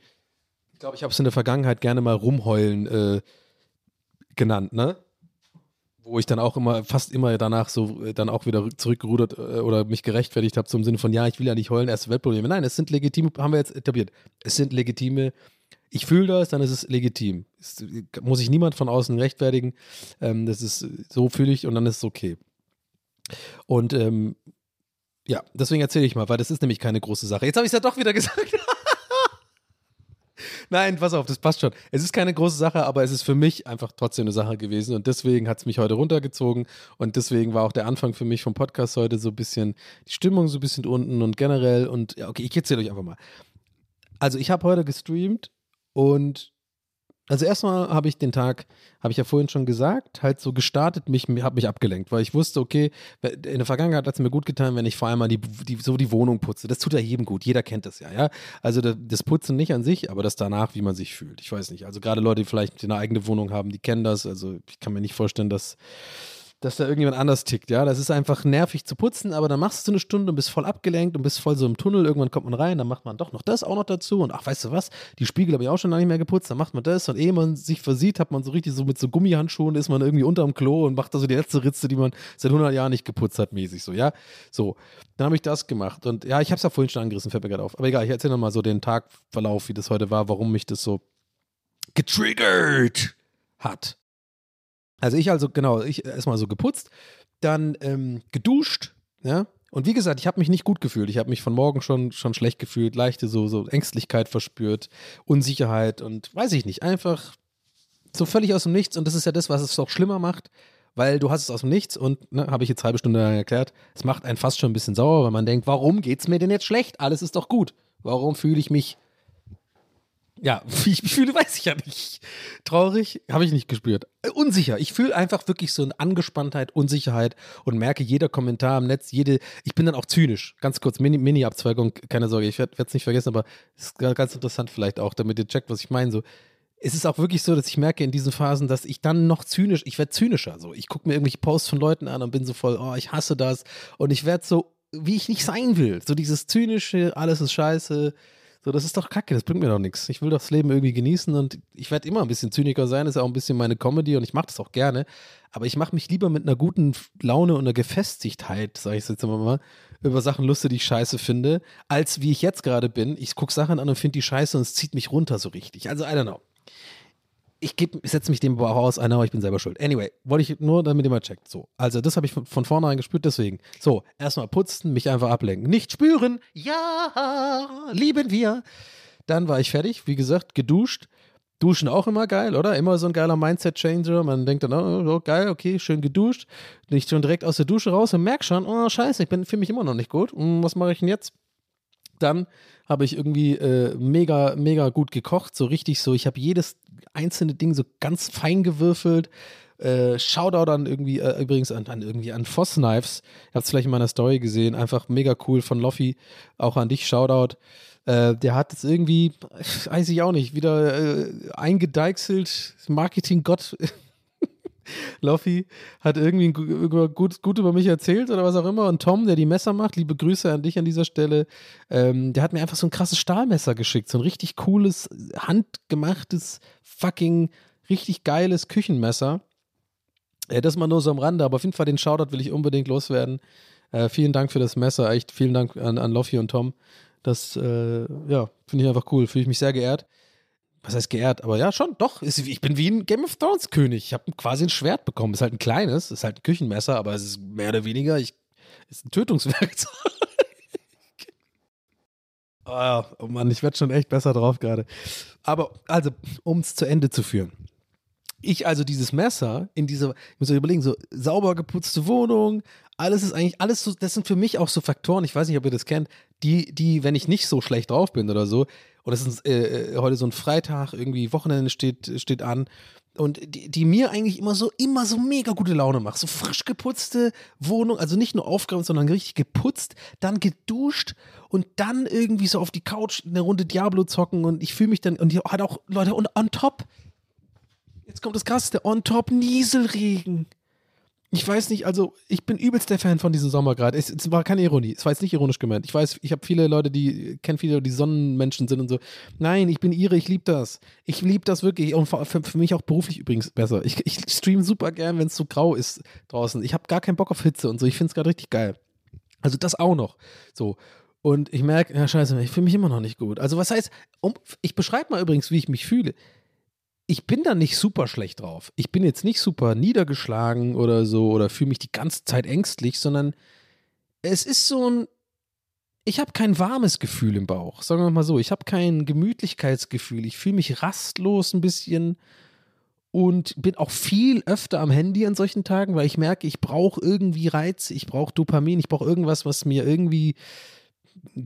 ich glaube, ich habe es in der Vergangenheit gerne mal rumheulen äh, genannt, ne? Wo ich dann auch immer, fast immer danach so äh, dann auch wieder zurückgerudert äh, oder mich gerechtfertigt habe, zum Sinne von, ja, ich will ja nicht heulen, erste Weltprobleme. Nein, es sind legitime, haben wir jetzt etabliert, es sind legitime ich fühle das, dann ist es legitim. Es, muss ich niemand von außen rechtfertigen. Ähm, das ist, so fühle ich und dann ist es okay. Und ähm, ja, deswegen erzähle ich mal, weil das ist nämlich keine große Sache. Jetzt habe ich es ja doch wieder gesagt. Nein, pass auf, das passt schon. Es ist keine große Sache, aber es ist für mich einfach trotzdem eine Sache gewesen und deswegen hat es mich heute runtergezogen und deswegen war auch der Anfang für mich vom Podcast heute so ein bisschen, die Stimmung so ein bisschen unten und generell und ja, okay, ich erzähle euch einfach mal. Also ich habe heute gestreamt und also erstmal habe ich den Tag, habe ich ja vorhin schon gesagt, halt so gestartet, mich, habe mich abgelenkt, weil ich wusste, okay, in der Vergangenheit hat es mir gut getan, wenn ich vor allem mal die, die, so die Wohnung putze. Das tut ja jedem gut, jeder kennt das ja, ja. Also das Putzen nicht an sich, aber das danach, wie man sich fühlt. Ich weiß nicht. Also gerade Leute, die vielleicht eine eigene Wohnung haben, die kennen das. Also ich kann mir nicht vorstellen, dass dass da irgendjemand anders tickt, ja. Das ist einfach nervig zu putzen, aber dann machst du eine Stunde und bist voll abgelenkt und bist voll so im Tunnel. Irgendwann kommt man rein, dann macht man doch noch das auch noch dazu und ach, weißt du was? Die Spiegel habe ich auch schon lange nicht mehr geputzt, dann macht man das und ehe man sich versieht, hat man so richtig so mit so Gummihandschuhen, ist man irgendwie unterm Klo und macht da so die letzte Ritze, die man seit 100 Jahren nicht geputzt hat, mäßig so, ja. So, dann habe ich das gemacht und ja, ich habe es ja vorhin schon angerissen, fällt mir gerade auf. Aber egal, ich erzähle nochmal so den Tagverlauf, wie das heute war, warum mich das so getriggert hat. Also ich also, genau, ich erstmal so geputzt, dann ähm, geduscht, ja. Und wie gesagt, ich habe mich nicht gut gefühlt. Ich habe mich von morgen schon, schon schlecht gefühlt, leichte so, so Ängstlichkeit verspürt, Unsicherheit und weiß ich nicht, einfach so völlig aus dem Nichts. Und das ist ja das, was es auch schlimmer macht, weil du hast es aus dem Nichts und, ne, habe ich jetzt halbe Stunde lang erklärt, es macht einen fast schon ein bisschen sauer, weil man denkt, warum geht es mir denn jetzt schlecht? Alles ist doch gut. Warum fühle ich mich ja, wie ich mich fühle, weiß ich ja nicht. Traurig habe ich nicht gespürt. Äh, unsicher. Ich fühle einfach wirklich so eine Angespanntheit, Unsicherheit und merke jeder Kommentar im Netz, jede. Ich bin dann auch zynisch. Ganz kurz, Mini-Abzweigung, Mini keine Sorge, ich werde es nicht vergessen, aber es ist ganz interessant vielleicht auch, damit ihr checkt, was ich meine. So, es ist auch wirklich so, dass ich merke in diesen Phasen, dass ich dann noch zynisch, ich werde zynischer. So, ich gucke mir irgendwelche Posts von Leuten an und bin so voll, oh, ich hasse das. Und ich werde so, wie ich nicht sein will. So dieses zynische, alles ist scheiße so, das ist doch kacke, das bringt mir doch nichts. Ich will doch das Leben irgendwie genießen und ich werde immer ein bisschen zyniker sein, ist auch ein bisschen meine Comedy und ich mache das auch gerne. Aber ich mache mich lieber mit einer guten Laune und einer Gefestigtheit, sage ich jetzt immer mal, über Sachen lustig, die ich scheiße finde, als wie ich jetzt gerade bin. Ich gucke Sachen an und finde die scheiße und es zieht mich runter so richtig. Also, I don't know ich, ich setze mich dem aber auch aus, aber ich bin selber schuld. Anyway, wollte ich nur, damit ihr mal checkt. So, also das habe ich von, von vornherein gespürt, deswegen. So, erstmal putzen, mich einfach ablenken. Nicht spüren, ja, lieben wir. Dann war ich fertig, wie gesagt, geduscht. Duschen auch immer geil, oder? Immer so ein geiler Mindset-Changer. Man denkt dann, oh, geil, okay, schön geduscht. Nicht schon direkt aus der Dusche raus und merk schon, oh, scheiße, ich fühle mich immer noch nicht gut. Hm, was mache ich denn jetzt? Dann habe ich irgendwie äh, mega, mega gut gekocht. So richtig so, ich habe jedes einzelne Ding so ganz fein gewürfelt. Äh, Shoutout an irgendwie, äh, übrigens an, an irgendwie an Foss Knives. Ihr habt es vielleicht in meiner Story gesehen. Einfach mega cool von Loffi. Auch an dich, Shoutout. Äh, der hat es irgendwie, weiß ich auch nicht, wieder äh, eingedeichselt. Marketing-Gott Loffi hat irgendwie gut, gut über mich erzählt oder was auch immer. Und Tom, der die Messer macht, liebe Grüße an dich an dieser Stelle, ähm, der hat mir einfach so ein krasses Stahlmesser geschickt. So ein richtig cooles, handgemachtes, fucking, richtig geiles Küchenmesser. Äh, das mal nur so am Rande, aber auf jeden Fall den Shoutout will ich unbedingt loswerden. Äh, vielen Dank für das Messer, echt vielen Dank an, an Loffi und Tom. Das, äh, ja, finde ich einfach cool, fühle ich mich sehr geehrt was heißt geehrt, aber ja, schon, doch. ich bin wie ein Game of Thrones König. Ich habe quasi ein Schwert bekommen. Ist halt ein kleines, ist halt ein Küchenmesser, aber es ist mehr oder weniger, ich, ist ein Tötungswerkzeug. oh, oh Mann, ich werde schon echt besser drauf gerade. Aber, also, um es zu Ende zu führen. Ich also dieses Messer in dieser, ich muss euch überlegen, so sauber geputzte Wohnung, alles ist eigentlich, alles so, das sind für mich auch so Faktoren, ich weiß nicht, ob ihr das kennt, die, die, wenn ich nicht so schlecht drauf bin oder so, und es ist äh, äh, heute so ein Freitag, irgendwie Wochenende steht, steht an, und die, die mir eigentlich immer so, immer so mega gute Laune macht. So frisch geputzte Wohnung, also nicht nur aufgeräumt, sondern richtig geputzt, dann geduscht und dann irgendwie so auf die Couch eine Runde Diablo zocken. Und ich fühle mich dann, und die hat auch Leute, und on top, jetzt kommt das krasseste, on top Nieselregen ich weiß nicht, also ich bin übelst der Fan von diesem Sommer gerade. Es, es, war keine Ironie, es war jetzt nicht ironisch gemeint. Ich weiß, ich habe viele Leute, die kennen viele, die Sonnenmenschen sind und so. Nein, ich bin ihre, ich liebe das. Ich liebe das wirklich und für, für, mich auch beruflich übrigens besser. Ich, ich streame super gern, wenn es so grau ist draußen. Ich habe gar keinen Bock auf Hitze und so. Ich finde es gerade richtig geil. Also das auch noch. So. Und ich merke, ja scheiße, ich fühle mich immer noch nicht gut. Also was heißt, um, ich beschreibe mal übrigens, wie ich mich fühle ich bin da nicht super schlecht drauf. Ich bin jetzt nicht super niedergeschlagen oder so oder fühle mich die ganze Zeit ängstlich, sondern es ist so ein, ich habe kein warmes Gefühl im Bauch, sagen wir mal so. Ich habe kein Gemütlichkeitsgefühl. Ich fühle mich rastlos ein bisschen und bin auch viel öfter am Handy an solchen Tagen, weil ich merke, ich brauche irgendwie Reiz, ich brauche Dopamin, ich brauche irgendwas, was mir irgendwie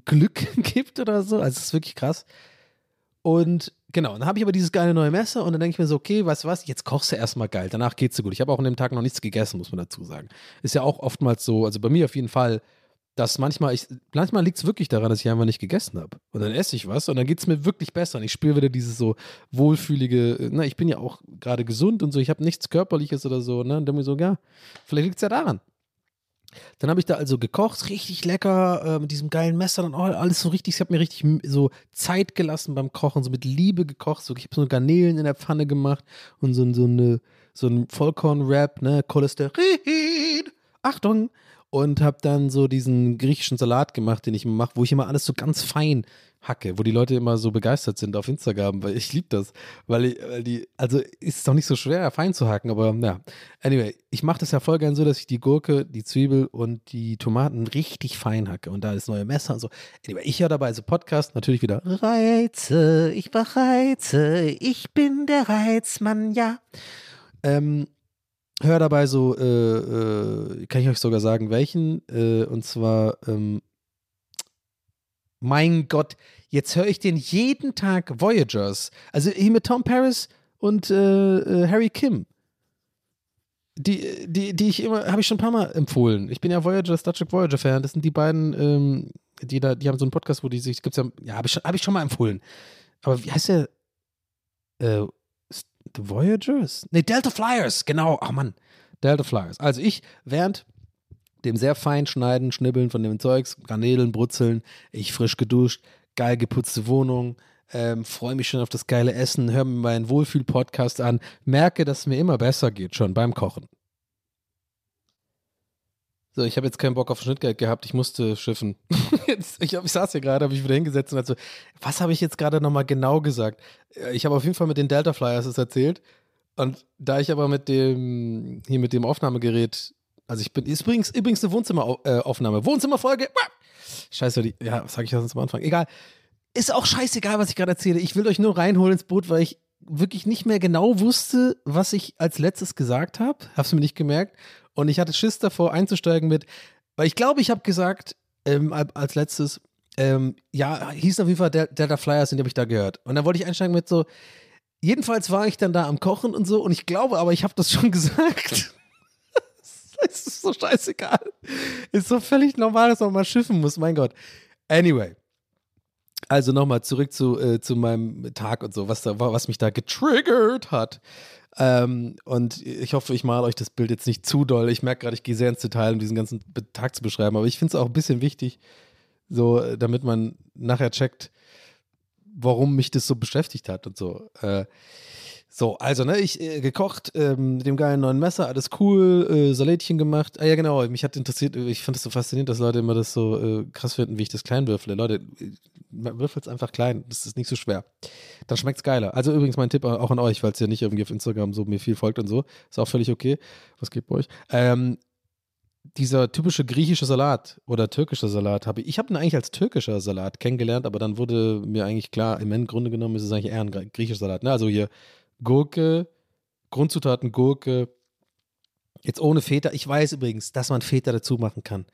Glück gibt oder so. Also es ist wirklich krass. Und genau, dann habe ich aber dieses geile neue Messer und dann denke ich mir so, okay, weißt du was, jetzt kochst du erstmal geil, danach geht's dir gut. Ich habe auch an dem Tag noch nichts gegessen, muss man dazu sagen. Ist ja auch oftmals so, also bei mir auf jeden Fall, dass manchmal, ich, manchmal liegt es wirklich daran, dass ich einfach nicht gegessen habe. Und dann esse ich was und dann geht es mir wirklich besser. Und ich spüre wieder dieses so wohlfühlige, na, ich bin ja auch gerade gesund und so, ich habe nichts Körperliches oder so, ne? Und dann mir so, ja, vielleicht liegt es ja daran. Dann habe ich da also gekocht, richtig lecker, äh, mit diesem geilen Messer, dann alles so richtig, ich habe mir richtig so Zeit gelassen beim Kochen, so mit Liebe gekocht, so, ich habe so Garnelen in der Pfanne gemacht und so, so, eine, so ein Vollkorn-Rap, ne, Cholesterin, Achtung, und habe dann so diesen griechischen Salat gemacht, den ich immer mache, wo ich immer alles so ganz fein hacke, wo die Leute immer so begeistert sind auf Instagram, weil ich liebe das, weil, ich, weil die, also ist es doch nicht so schwer, fein zu hacken, aber ja. Anyway, ich mache das ja voll gern so, dass ich die Gurke, die Zwiebel und die Tomaten richtig fein hacke und da ist neue Messer und so. Anyway, ich höre dabei so Podcast, natürlich wieder Reize, ich reize, ich bin der Reizmann, ja. Ähm, höre dabei so, äh, äh, kann ich euch sogar sagen, welchen, äh, und zwar, ähm, mein Gott, jetzt höre ich den jeden Tag Voyagers. Also hier mit Tom Paris und äh, äh, Harry Kim. Die, die, die ich immer, habe ich schon ein paar Mal empfohlen. Ich bin ja Voyager, Star Trek Voyager Fan. Das sind die beiden, ähm, die da, die haben so einen Podcast, wo die sich, gibt's ja, ja, habe ich, hab ich schon mal empfohlen. Aber wie heißt der? The Voyagers? Ne, Delta Flyers, genau. Ach Mann, Delta Flyers. Also ich, während dem sehr fein schneiden, schnibbeln von dem Zeugs, Garnelen, Brutzeln, ich frisch geduscht, geil geputzte Wohnung, ähm, freue mich schon auf das geile Essen, höre mir meinen Wohlfühl-Podcast an, merke, dass es mir immer besser geht schon beim Kochen. So, ich habe jetzt keinen Bock auf Schnittgeld gehabt, ich musste schiffen. jetzt, ich, ich saß hier gerade, habe ich wieder hingesetzt und dachte so, was habe ich jetzt gerade nochmal genau gesagt? Äh, ich habe auf jeden Fall mit den Delta Flyers das erzählt. Und da ich aber mit dem, hier mit dem Aufnahmegerät, also ich bin, ist übrigens, übrigens eine Wohnzimmeraufnahme. Äh, Wohnzimmerfolge. Scheiße, die, ja, was sage ich sonst am Anfang? Egal. Ist auch scheißegal, was ich gerade erzähle. Ich will euch nur reinholen ins Boot, weil ich wirklich nicht mehr genau wusste, was ich als letztes gesagt habe. Hab's mir nicht gemerkt. Und ich hatte Schiss davor einzusteigen mit, weil ich glaube, ich habe gesagt, ähm, als letztes, ähm, ja, hieß auf jeden Fall Delta Flyers, den habe ich da gehört. Und dann wollte ich einsteigen mit so, jedenfalls war ich dann da am Kochen und so und ich glaube aber, ich habe das schon gesagt. es ist so scheißegal. Ist so völlig normal, dass man mal schiffen muss, mein Gott. Anyway. Also nochmal zurück zu, äh, zu meinem Tag und so, was, da, was mich da getriggert hat. Ähm, und ich hoffe, ich male euch das Bild jetzt nicht zu doll. Ich merke gerade, ich gehe sehr ins Detail, um diesen ganzen Tag zu beschreiben. Aber ich finde es auch ein bisschen wichtig, so, damit man nachher checkt, warum mich das so beschäftigt hat und so. Äh, so, also, ne, ich äh, gekocht ähm, mit dem geilen neuen Messer, alles cool, äh, Salätchen gemacht. Ah ja, genau, mich hat interessiert, ich fand es so faszinierend, dass Leute immer das so äh, krass finden, wie ich das klein würfle. Leute, würfelt es einfach klein, das ist nicht so schwer. Dann schmeckt es geiler. Also übrigens mein Tipp auch an euch, es ja nicht irgendwie auf Instagram so mir viel folgt und so. Ist auch völlig okay. Was geht bei euch? Ähm, dieser typische griechische Salat oder türkische Salat habe ich, ich habe ihn eigentlich als türkischer Salat kennengelernt, aber dann wurde mir eigentlich klar, im Grunde genommen ist es eigentlich eher ein griechischer Salat. Ne? Also hier Gurke, Grundzutaten Gurke, jetzt ohne Feta. Ich weiß übrigens, dass man Feta dazu machen kann.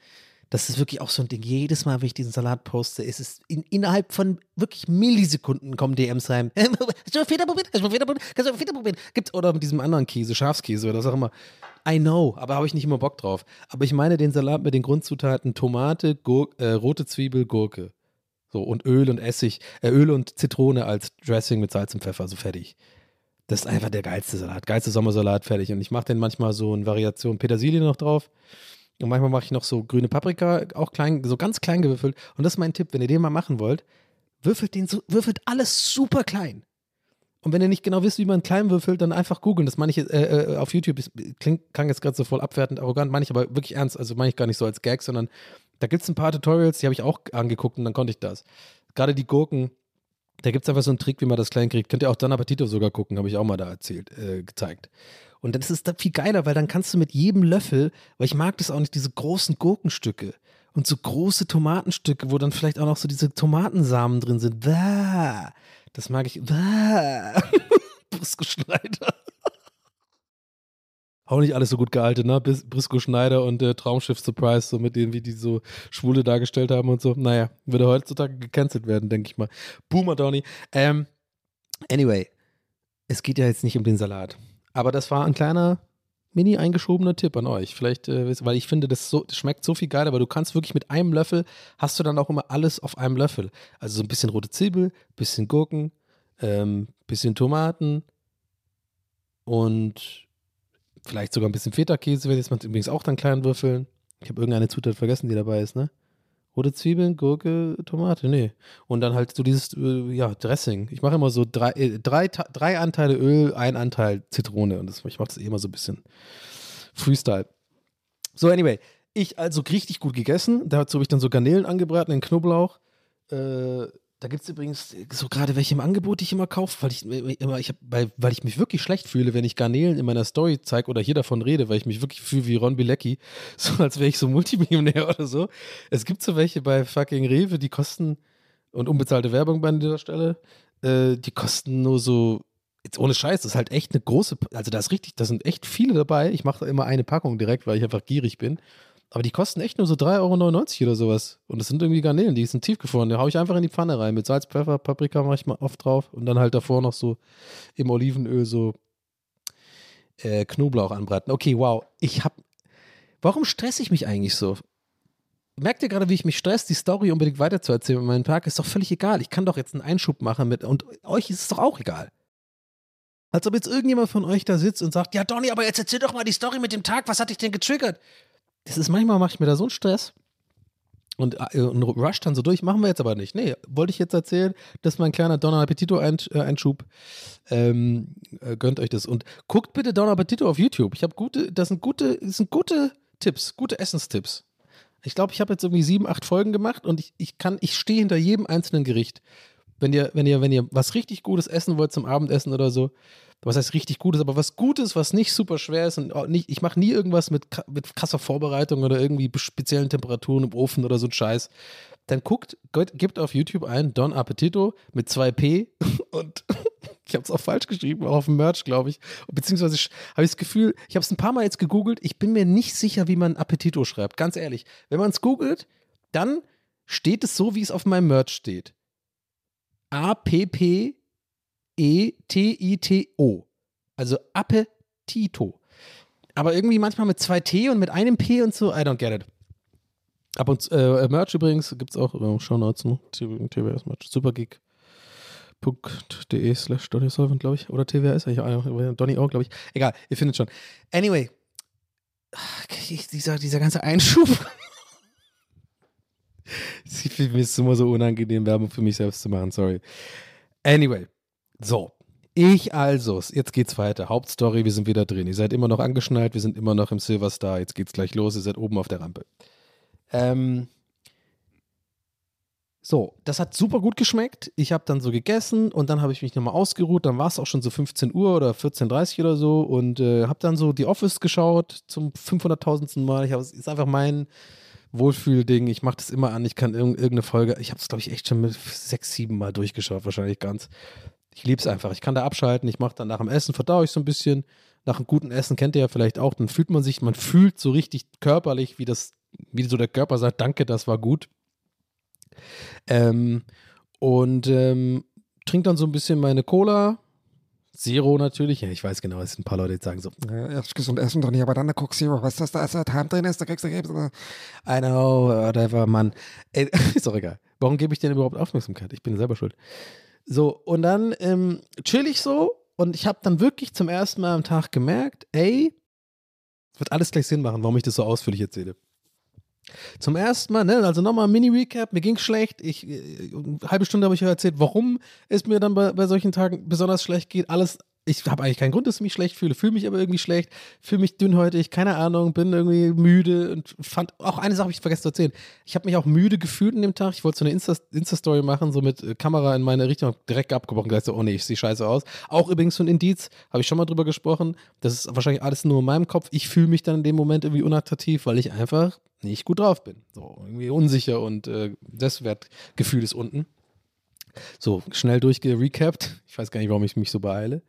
Das ist wirklich auch so ein Ding. Jedes Mal, wenn ich diesen Salat poste, ist es in, innerhalb von wirklich Millisekunden kommen DMs rein. Hast du mal Feta probiert? Hast du mal Feta probiert? Kannst du mal Feta probieren? Gibt's oder mit diesem anderen Käse, Schafskäse oder was auch immer. I know, aber habe ich nicht immer Bock drauf. Aber ich meine den Salat mit den Grundzutaten Tomate, Gur äh, rote Zwiebel, Gurke. So, und Öl und Essig, äh, Öl und Zitrone als Dressing mit Salz und Pfeffer, so fertig. Das ist einfach der geilste Salat, geilste Sommersalat, fertig. Und ich mache den manchmal so in Variation Petersilie noch drauf. Und manchmal mache ich noch so grüne Paprika, auch klein, so ganz klein gewürfelt. Und das ist mein Tipp, wenn ihr den mal machen wollt, würfelt den so, würfelt alles super klein. Und wenn ihr nicht genau wisst, wie man klein würfelt, dann einfach googeln. Das meine ich äh, äh, auf YouTube. Das klingt, klang jetzt gerade so voll abwertend, arrogant, meine ich aber wirklich ernst. Also meine ich gar nicht so als Gag, sondern da gibt es ein paar Tutorials, die habe ich auch angeguckt und dann konnte ich das. Gerade die Gurken, da gibt es einfach so einen Trick, wie man das klein kriegt. Könnt ihr auch Dan Appetito sogar gucken, habe ich auch mal da erzählt, äh, gezeigt. Und dann ist viel geiler, weil dann kannst du mit jedem Löffel, weil ich mag das auch nicht, diese großen Gurkenstücke. und so große Tomatenstücke, wo dann vielleicht auch noch so diese Tomatensamen drin sind. Das mag ich. Brisco Schneider. Auch nicht alles so gut gehalten, ne? Brisco Schneider und äh, Traumschiff Surprise, so mit denen, wie die so Schwule dargestellt haben und so. Naja, würde heutzutage gecancelt werden, denke ich mal. Boomer Donny. Ähm, anyway, es geht ja jetzt nicht um den Salat. Aber das war ein kleiner, mini eingeschobener Tipp an euch. Vielleicht, äh, weil ich finde, das, so, das schmeckt so viel geiler, aber du kannst wirklich mit einem Löffel, hast du dann auch immer alles auf einem Löffel. Also so ein bisschen rote Zwiebel, bisschen Gurken, ähm, bisschen Tomaten und vielleicht sogar ein bisschen Feta-Käse, wenn jetzt man übrigens auch dann klein würfeln. Ich habe irgendeine Zutat vergessen, die dabei ist, ne? Rote Zwiebeln, Gurke, Tomate, nee. Und dann halt so dieses, äh, ja, Dressing. Ich mache immer so drei, äh, drei, drei Anteile Öl, ein Anteil Zitrone. Und das, ich mache das eh immer so ein bisschen Freestyle. So, anyway. Ich also richtig gut gegessen. Dazu habe ich dann so Garnelen angebraten, in Knoblauch. Äh, da gibt es übrigens so gerade welche im Angebot, die ich immer kaufe, weil ich immer, ich hab, weil, weil ich mich wirklich schlecht fühle, wenn ich Garnelen in meiner Story zeige oder hier davon rede, weil ich mich wirklich fühle wie Ron Bilecki, so als wäre ich so Multimillionär oder so. Es gibt so welche bei fucking Rewe, die kosten, und unbezahlte Werbung bei dieser Stelle, äh, die kosten nur so, jetzt ohne Scheiß, das ist halt echt eine große, also da ist richtig, da sind echt viele dabei. Ich mache immer eine Packung direkt, weil ich einfach gierig bin. Aber die kosten echt nur so 3,99 Euro oder sowas. Und das sind irgendwie Garnelen, die sind tiefgefroren. Die hau ich einfach in die Pfanne rein. Mit Salz, Pfeffer, Paprika mache ich mal oft drauf. Und dann halt davor noch so im Olivenöl so äh, Knoblauch anbraten. Okay, wow. Ich hab. Warum stresse ich mich eigentlich so? Merkt ihr gerade, wie ich mich stress, die Story unbedingt weiterzuerzählen mit meinem Tag? Ist doch völlig egal. Ich kann doch jetzt einen Einschub machen mit. Und euch ist es doch auch egal. Als ob jetzt irgendjemand von euch da sitzt und sagt: Ja, Donny, aber jetzt erzähl doch mal die Story mit dem Tag. Was hat dich denn getriggert? Das ist manchmal, mache ich mir da so einen Stress und, äh, und rush dann so durch. Machen wir jetzt aber nicht. Nee, wollte ich jetzt erzählen, das ist mein kleiner Don Appetito-Einschub. Ähm, äh, gönnt euch das. Und guckt bitte Don Appetito auf YouTube. Ich habe gute, das sind gute, das sind gute Tipps, gute Essenstipps. Ich glaube, ich habe jetzt irgendwie sieben, acht Folgen gemacht und ich, ich kann, ich stehe hinter jedem einzelnen Gericht. Wenn ihr, wenn ihr, wenn ihr was richtig Gutes essen wollt zum Abendessen oder so, was heißt richtig Gutes, aber was Gutes, was nicht super schwer ist und auch nicht, ich mache nie irgendwas mit, mit krasser Vorbereitung oder irgendwie speziellen Temperaturen im Ofen oder so ein Scheiß. Dann guckt, gebt auf YouTube ein Don Appetito mit 2P und ich habe es auch falsch geschrieben, auch auf dem Merch, glaube ich. Beziehungsweise habe ich das Gefühl, ich habe es ein paar Mal jetzt gegoogelt, ich bin mir nicht sicher, wie man Appetito schreibt. Ganz ehrlich, wenn man es googelt, dann steht es so, wie es auf meinem Merch steht. A-P-P E-T-I-T-O. Also Appetito. Aber irgendwie manchmal mit zwei T und mit einem P und so, I don't get it. Ab und zu, äh, Merch übrigens gibt es auch, äh, Shownotes, ne? TWS Merch, supergeek.de slash Donny Solvent, glaube ich. Oder TWS, ich, äh, Donny auch, glaube ich. Egal, ihr findet schon. Anyway, dieser, dieser ganze Einschub. Mir ist es immer so unangenehm, Werbung für mich selbst zu machen, sorry. Anyway, so. Ich also, jetzt geht's weiter. Hauptstory, wir sind wieder drin. Ihr seid immer noch angeschnallt, wir sind immer noch im Silver Star. Jetzt geht's gleich los, ihr seid oben auf der Rampe. Ähm, so, das hat super gut geschmeckt. Ich habe dann so gegessen und dann habe ich mich nochmal ausgeruht. Dann war es auch schon so 15 Uhr oder 14.30 Uhr oder so und äh, habe dann so die Office geschaut zum 500.000. Mal. Ich habe es ist einfach mein Wohlfühlding. Ich mache das immer an. Ich kann irg irgendeine Folge. Ich habe es, glaube ich, echt schon mit sechs, sieben Mal durchgeschaut, wahrscheinlich ganz. Ich liebe es einfach. Ich kann da abschalten. Ich mache dann nach dem Essen, verdaue ich so ein bisschen. Nach einem guten Essen kennt ihr ja vielleicht auch. Dann fühlt man sich, man fühlt so richtig körperlich, wie das, wie so der Körper sagt, danke, das war gut. Ähm, und ähm, trinke dann so ein bisschen meine Cola. Zero natürlich. Ja, ich weiß genau, es sind ein paar Leute, die sagen so, Ja, erst gesund essen doch nicht, aber dann eine Coke Zero. Was da als Time drin ist? Da kriegst du Krebs. I know, whatever, Mann. Ey, ist doch egal. Warum gebe ich denn überhaupt Aufmerksamkeit? Ich bin selber schuld. So, und dann ähm, chill ich so und ich habe dann wirklich zum ersten Mal am Tag gemerkt, ey, es wird alles gleich Sinn machen, warum ich das so ausführlich erzähle. Zum ersten Mal, ne, also nochmal Mini-Recap, mir ging schlecht. Ich, äh, eine halbe Stunde habe ich euch erzählt, warum es mir dann bei, bei solchen Tagen besonders schlecht geht. Alles ich habe eigentlich keinen Grund, dass ich mich schlecht fühle, fühle mich aber irgendwie schlecht, fühle mich dünnhäutig, keine Ahnung, bin irgendwie müde und fand, auch eine Sache habe ich vergessen zu erzählen. Ich habe mich auch müde gefühlt an dem Tag. Ich wollte so eine Insta- Insta-Story machen, so mit äh, Kamera in meine Richtung, direkt abgebrochen, gleich so, oh nee, ich sehe scheiße aus. Auch übrigens von Indiz, habe ich schon mal drüber gesprochen. Das ist wahrscheinlich alles nur in meinem Kopf. Ich fühle mich dann in dem Moment irgendwie unattraktiv, weil ich einfach nicht gut drauf bin. So, irgendwie unsicher und äh, Selbstwertgefühl ist unten. So, schnell durchgerecapt. Ich weiß gar nicht, warum ich mich so beeile.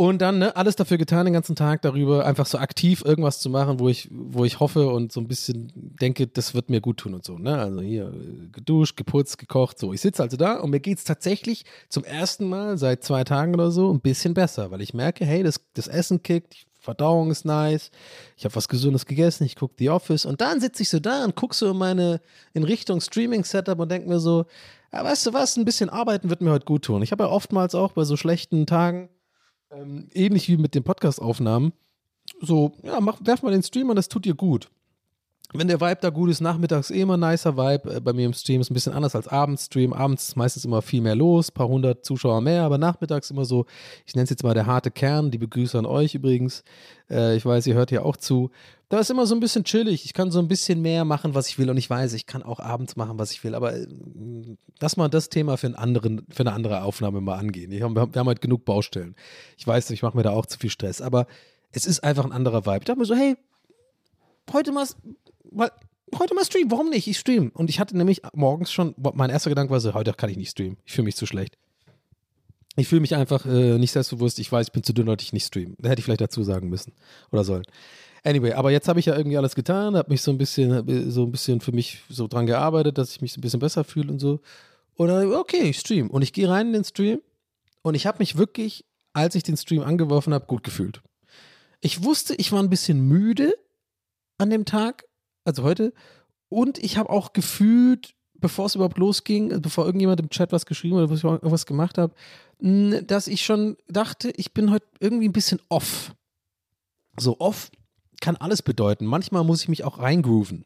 Und dann ne, alles dafür getan, den ganzen Tag darüber, einfach so aktiv irgendwas zu machen, wo ich, wo ich hoffe und so ein bisschen denke, das wird mir gut tun und so. Ne? Also hier äh, geduscht, geputzt, gekocht, so. Ich sitze also da und mir geht es tatsächlich zum ersten Mal seit zwei Tagen oder so ein bisschen besser, weil ich merke, hey, das, das Essen kickt, die Verdauung ist nice, ich habe was Gesundes gegessen, ich gucke The Office und dann sitze ich so da und gucke so in meine, in Richtung Streaming-Setup und denke mir so, ja, weißt du was, ein bisschen arbeiten wird mir heute gut tun. Ich habe ja oftmals auch bei so schlechten Tagen, ähm, ähnlich wie mit den Podcast-Aufnahmen, so, ja, mach, werf mal den Stream und das tut dir gut. Wenn der Vibe da gut ist, nachmittags eh immer nicer Vibe. Äh, bei mir im Stream ist ein bisschen anders als Abendstream. Abends ist meistens immer viel mehr los, paar hundert Zuschauer mehr, aber nachmittags immer so, ich nenne es jetzt mal der harte Kern. Die Begrüße an euch übrigens. Äh, ich weiß, ihr hört ja auch zu. Da ist immer so ein bisschen chillig. Ich kann so ein bisschen mehr machen, was ich will. Und ich weiß, ich kann auch abends machen, was ich will. Aber äh, lass mal das Thema für, einen anderen, für eine andere Aufnahme mal angehen. Hab, wir haben halt genug Baustellen. Ich weiß, ich mache mir da auch zu viel Stress. Aber es ist einfach ein anderer Vibe. Ich dachte mir so, hey, heute mal, heute mal streamen, warum nicht? Ich stream. Und ich hatte nämlich morgens schon, mein erster Gedanke war so, heute kann ich nicht streamen. Ich fühle mich zu schlecht. Ich fühle mich einfach äh, nicht selbstbewusst. Ich weiß, ich bin zu dünn, Leute, ich nicht streamen. Da hätte ich vielleicht dazu sagen müssen oder sollen. Anyway, aber jetzt habe ich ja irgendwie alles getan, habe mich so ein bisschen, hab so ein bisschen für mich so dran gearbeitet, dass ich mich so ein bisschen besser fühle und so. Und dann, okay, ich stream. Und ich gehe rein in den Stream und ich habe mich wirklich, als ich den Stream angeworfen habe, gut gefühlt. Ich wusste, ich war ein bisschen müde an dem Tag, also heute. Und ich habe auch gefühlt, bevor es überhaupt losging, also bevor irgendjemand im Chat was geschrieben oder was ich irgendwas gemacht habe, dass ich schon dachte, ich bin heute irgendwie ein bisschen off. So off kann alles bedeuten. Manchmal muss ich mich auch reingrooven.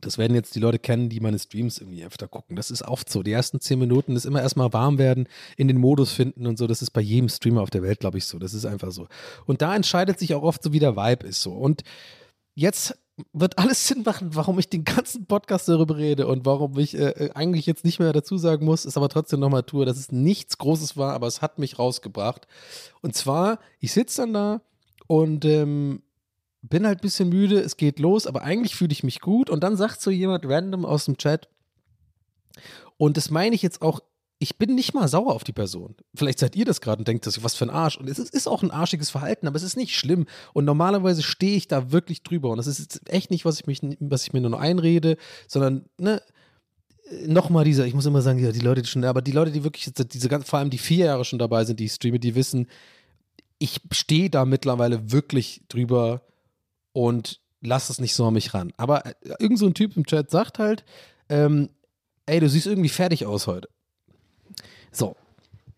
Das werden jetzt die Leute kennen, die meine Streams irgendwie öfter gucken. Das ist oft so. Die ersten zehn Minuten ist immer erstmal warm werden, in den Modus finden und so. Das ist bei jedem Streamer auf der Welt, glaube ich, so. Das ist einfach so. Und da entscheidet sich auch oft so, wie der Vibe ist so. Und jetzt wird alles Sinn machen, warum ich den ganzen Podcast darüber rede und warum ich äh, eigentlich jetzt nicht mehr dazu sagen muss, ist aber trotzdem nochmal tue, dass es nichts Großes war, aber es hat mich rausgebracht. Und zwar, ich sitze dann da und ähm, bin halt ein bisschen müde, es geht los, aber eigentlich fühle ich mich gut. Und dann sagt so jemand random aus dem Chat, und das meine ich jetzt auch, ich bin nicht mal sauer auf die Person. Vielleicht seid ihr das gerade und denkt, das ist was für ein Arsch. Und es ist, auch ein arschiges Verhalten, aber es ist nicht schlimm. Und normalerweise stehe ich da wirklich drüber. Und das ist echt nicht, was ich, mich, was ich mir nur einrede, sondern, ne, nochmal dieser, ich muss immer sagen, ja, die Leute, die schon, aber die Leute, die wirklich, diese vor allem die vier Jahre schon dabei sind, die ich streame, die wissen, ich stehe da mittlerweile wirklich drüber und lass es nicht so an mich ran. Aber äh, irgend so ein Typ im Chat sagt halt, ähm, ey, du siehst irgendwie fertig aus heute. So,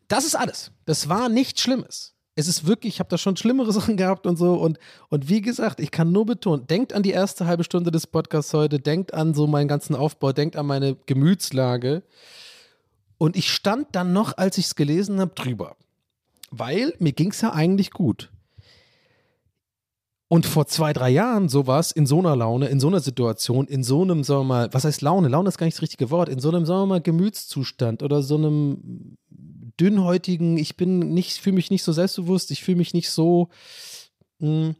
das ist alles. Das war nichts Schlimmes. Es ist wirklich, ich habe da schon schlimmere Sachen gehabt und so. Und, und wie gesagt, ich kann nur betonen, denkt an die erste halbe Stunde des Podcasts heute, denkt an so meinen ganzen Aufbau, denkt an meine Gemütslage. Und ich stand dann noch, als ich es gelesen habe, drüber. Weil mir ging es ja eigentlich gut. Und vor zwei, drei Jahren sowas in so einer Laune, in so einer Situation, in so einem, sagen wir mal, was heißt Laune? Laune ist gar nicht das richtige Wort, in so einem, sagen wir mal, Gemütszustand oder so einem dünnhäutigen, ich bin nicht, fühle mich nicht so selbstbewusst, ich fühle mich nicht so, mh,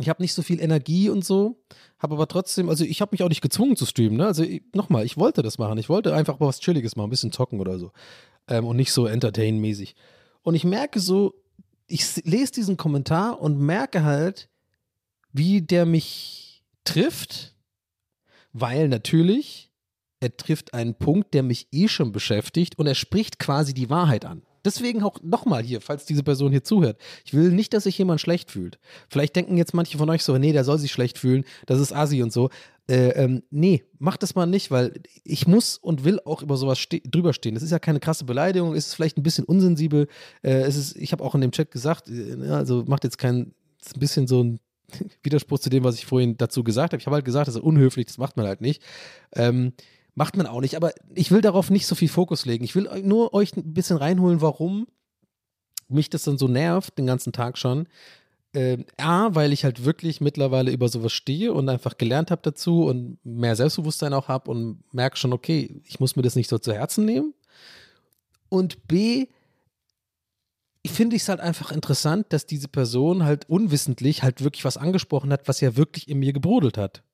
ich habe nicht so viel Energie und so, habe aber trotzdem, also ich habe mich auch nicht gezwungen zu streamen, ne? Also nochmal, ich wollte das machen, ich wollte einfach mal was Chilliges machen, ein bisschen zocken oder so ähm, und nicht so entertain-mäßig. Und ich merke so, ich lese diesen Kommentar und merke halt, wie der mich trifft, weil natürlich er trifft einen Punkt, der mich eh schon beschäftigt und er spricht quasi die Wahrheit an. Deswegen auch nochmal hier, falls diese Person hier zuhört. Ich will nicht, dass sich jemand schlecht fühlt. Vielleicht denken jetzt manche von euch so, nee, der soll sich schlecht fühlen, das ist Asi und so. Äh, ähm, nee, macht das mal nicht, weil ich muss und will auch über sowas ste drüber stehen. Das ist ja keine krasse Beleidigung, ist vielleicht ein bisschen unsensibel. Äh, es ist, ich habe auch in dem Chat gesagt, äh, also macht jetzt kein, ist ein bisschen so ein Widerspruch zu dem, was ich vorhin dazu gesagt habe. Ich habe halt gesagt, das ist unhöflich, das macht man halt nicht. Ähm, macht man auch nicht, aber ich will darauf nicht so viel Fokus legen. Ich will nur euch ein bisschen reinholen, warum mich das dann so nervt, den ganzen Tag schon. Äh, A, weil ich halt wirklich mittlerweile über sowas stehe und einfach gelernt habe dazu und mehr Selbstbewusstsein auch habe und merke schon, okay, ich muss mir das nicht so zu Herzen nehmen. Und B, finde ich es halt einfach interessant, dass diese Person halt unwissentlich halt wirklich was angesprochen hat, was ja wirklich in mir gebrodelt hat.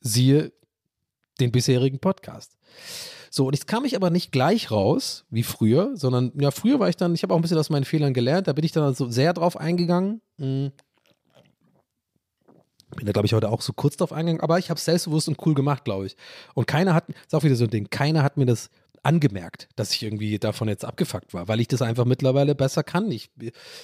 Siehe den bisherigen Podcast. So, und jetzt kam ich aber nicht gleich raus, wie früher, sondern ja, früher war ich dann, ich habe auch ein bisschen aus meinen Fehlern gelernt, da bin ich dann also sehr drauf eingegangen. Hm. Bin da, glaube ich, heute auch so kurz drauf eingegangen, aber ich habe es selbstbewusst und cool gemacht, glaube ich. Und keiner hat, ist auch wieder so ein Ding, keiner hat mir das angemerkt, dass ich irgendwie davon jetzt abgefuckt war, weil ich das einfach mittlerweile besser kann. Ich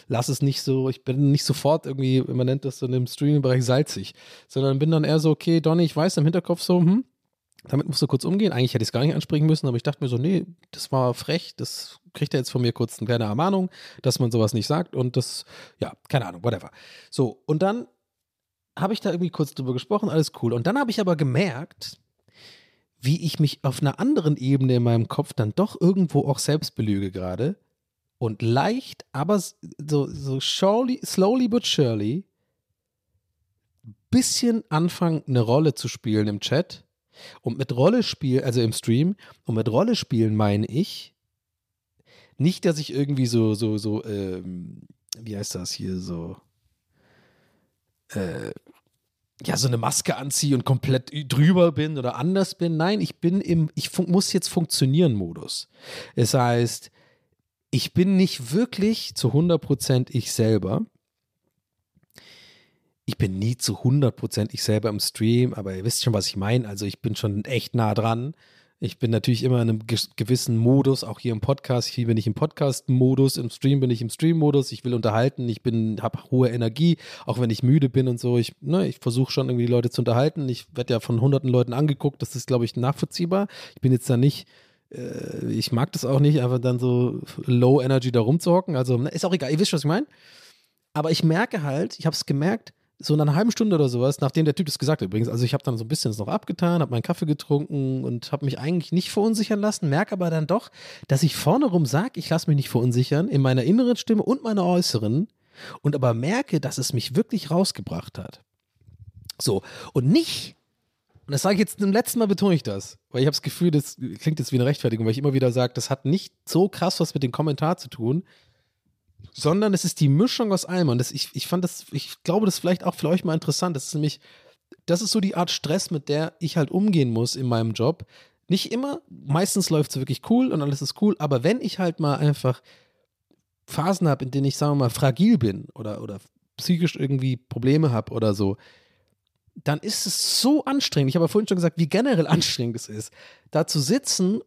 lasse es nicht so, ich bin nicht sofort irgendwie, man nennt das so in dem Streaming-Bereich salzig, sondern bin dann eher so, okay, Donny, ich weiß im Hinterkopf so, hm, damit musst du kurz umgehen. Eigentlich hätte ich es gar nicht ansprechen müssen, aber ich dachte mir so, nee, das war frech, das kriegt er jetzt von mir kurz eine kleine Ermahnung, dass man sowas nicht sagt und das, ja, keine Ahnung, whatever. So, und dann habe ich da irgendwie kurz drüber gesprochen, alles cool. Und dann habe ich aber gemerkt, wie ich mich auf einer anderen Ebene in meinem Kopf dann doch irgendwo auch selbst belüge gerade und leicht, aber so, so surely, slowly but surely bisschen anfangen, eine Rolle zu spielen im Chat. Und mit Rolle spielen, also im Stream, und mit Rolle spielen meine ich nicht, dass ich irgendwie so, so, so, ähm, wie heißt das hier, so, äh, ja, so eine Maske anziehe und komplett drüber bin oder anders bin. Nein, ich bin im, ich muss jetzt funktionieren Modus. Es heißt, ich bin nicht wirklich zu 100% ich selber. Ich bin nie zu 100% ich selber im Stream, aber ihr wisst schon, was ich meine. Also ich bin schon echt nah dran. Ich bin natürlich immer in einem gewissen Modus, auch hier im Podcast. Hier bin ich im Podcast-Modus, im Stream bin ich im Stream-Modus. Ich will unterhalten, ich habe hohe Energie, auch wenn ich müde bin und so. Ich, ne, ich versuche schon irgendwie die Leute zu unterhalten. Ich werde ja von hunderten Leuten angeguckt. Das ist, glaube ich, nachvollziehbar. Ich bin jetzt da nicht, äh, ich mag das auch nicht, einfach dann so Low Energy da rumzuhocken. Also ne, ist auch egal. Ihr wisst, was ich meine. Aber ich merke halt, ich habe es gemerkt, so in einer halben Stunde oder sowas, nachdem der Typ das gesagt hat übrigens, also ich habe dann so ein bisschen das noch abgetan, habe meinen Kaffee getrunken und habe mich eigentlich nicht verunsichern lassen, merke aber dann doch, dass ich vorne rum sage, ich lasse mich nicht verunsichern, in meiner inneren Stimme und meiner äußeren und aber merke, dass es mich wirklich rausgebracht hat. So, und nicht, und das sage ich jetzt zum letzten Mal betone ich das, weil ich habe das Gefühl, das klingt jetzt wie eine Rechtfertigung, weil ich immer wieder sage, das hat nicht so krass was mit dem Kommentar zu tun, sondern es ist die Mischung aus allem. Und das, ich, ich fand das, ich glaube, das ist vielleicht auch für euch mal interessant. Das ist nämlich, das ist so die Art Stress, mit der ich halt umgehen muss in meinem Job. Nicht immer, meistens läuft es wirklich cool und alles ist cool, aber wenn ich halt mal einfach Phasen habe, in denen ich, sagen wir mal, fragil bin oder, oder psychisch irgendwie Probleme habe oder so, dann ist es so anstrengend. Ich habe ja vorhin schon gesagt, wie generell anstrengend es ist, da zu sitzen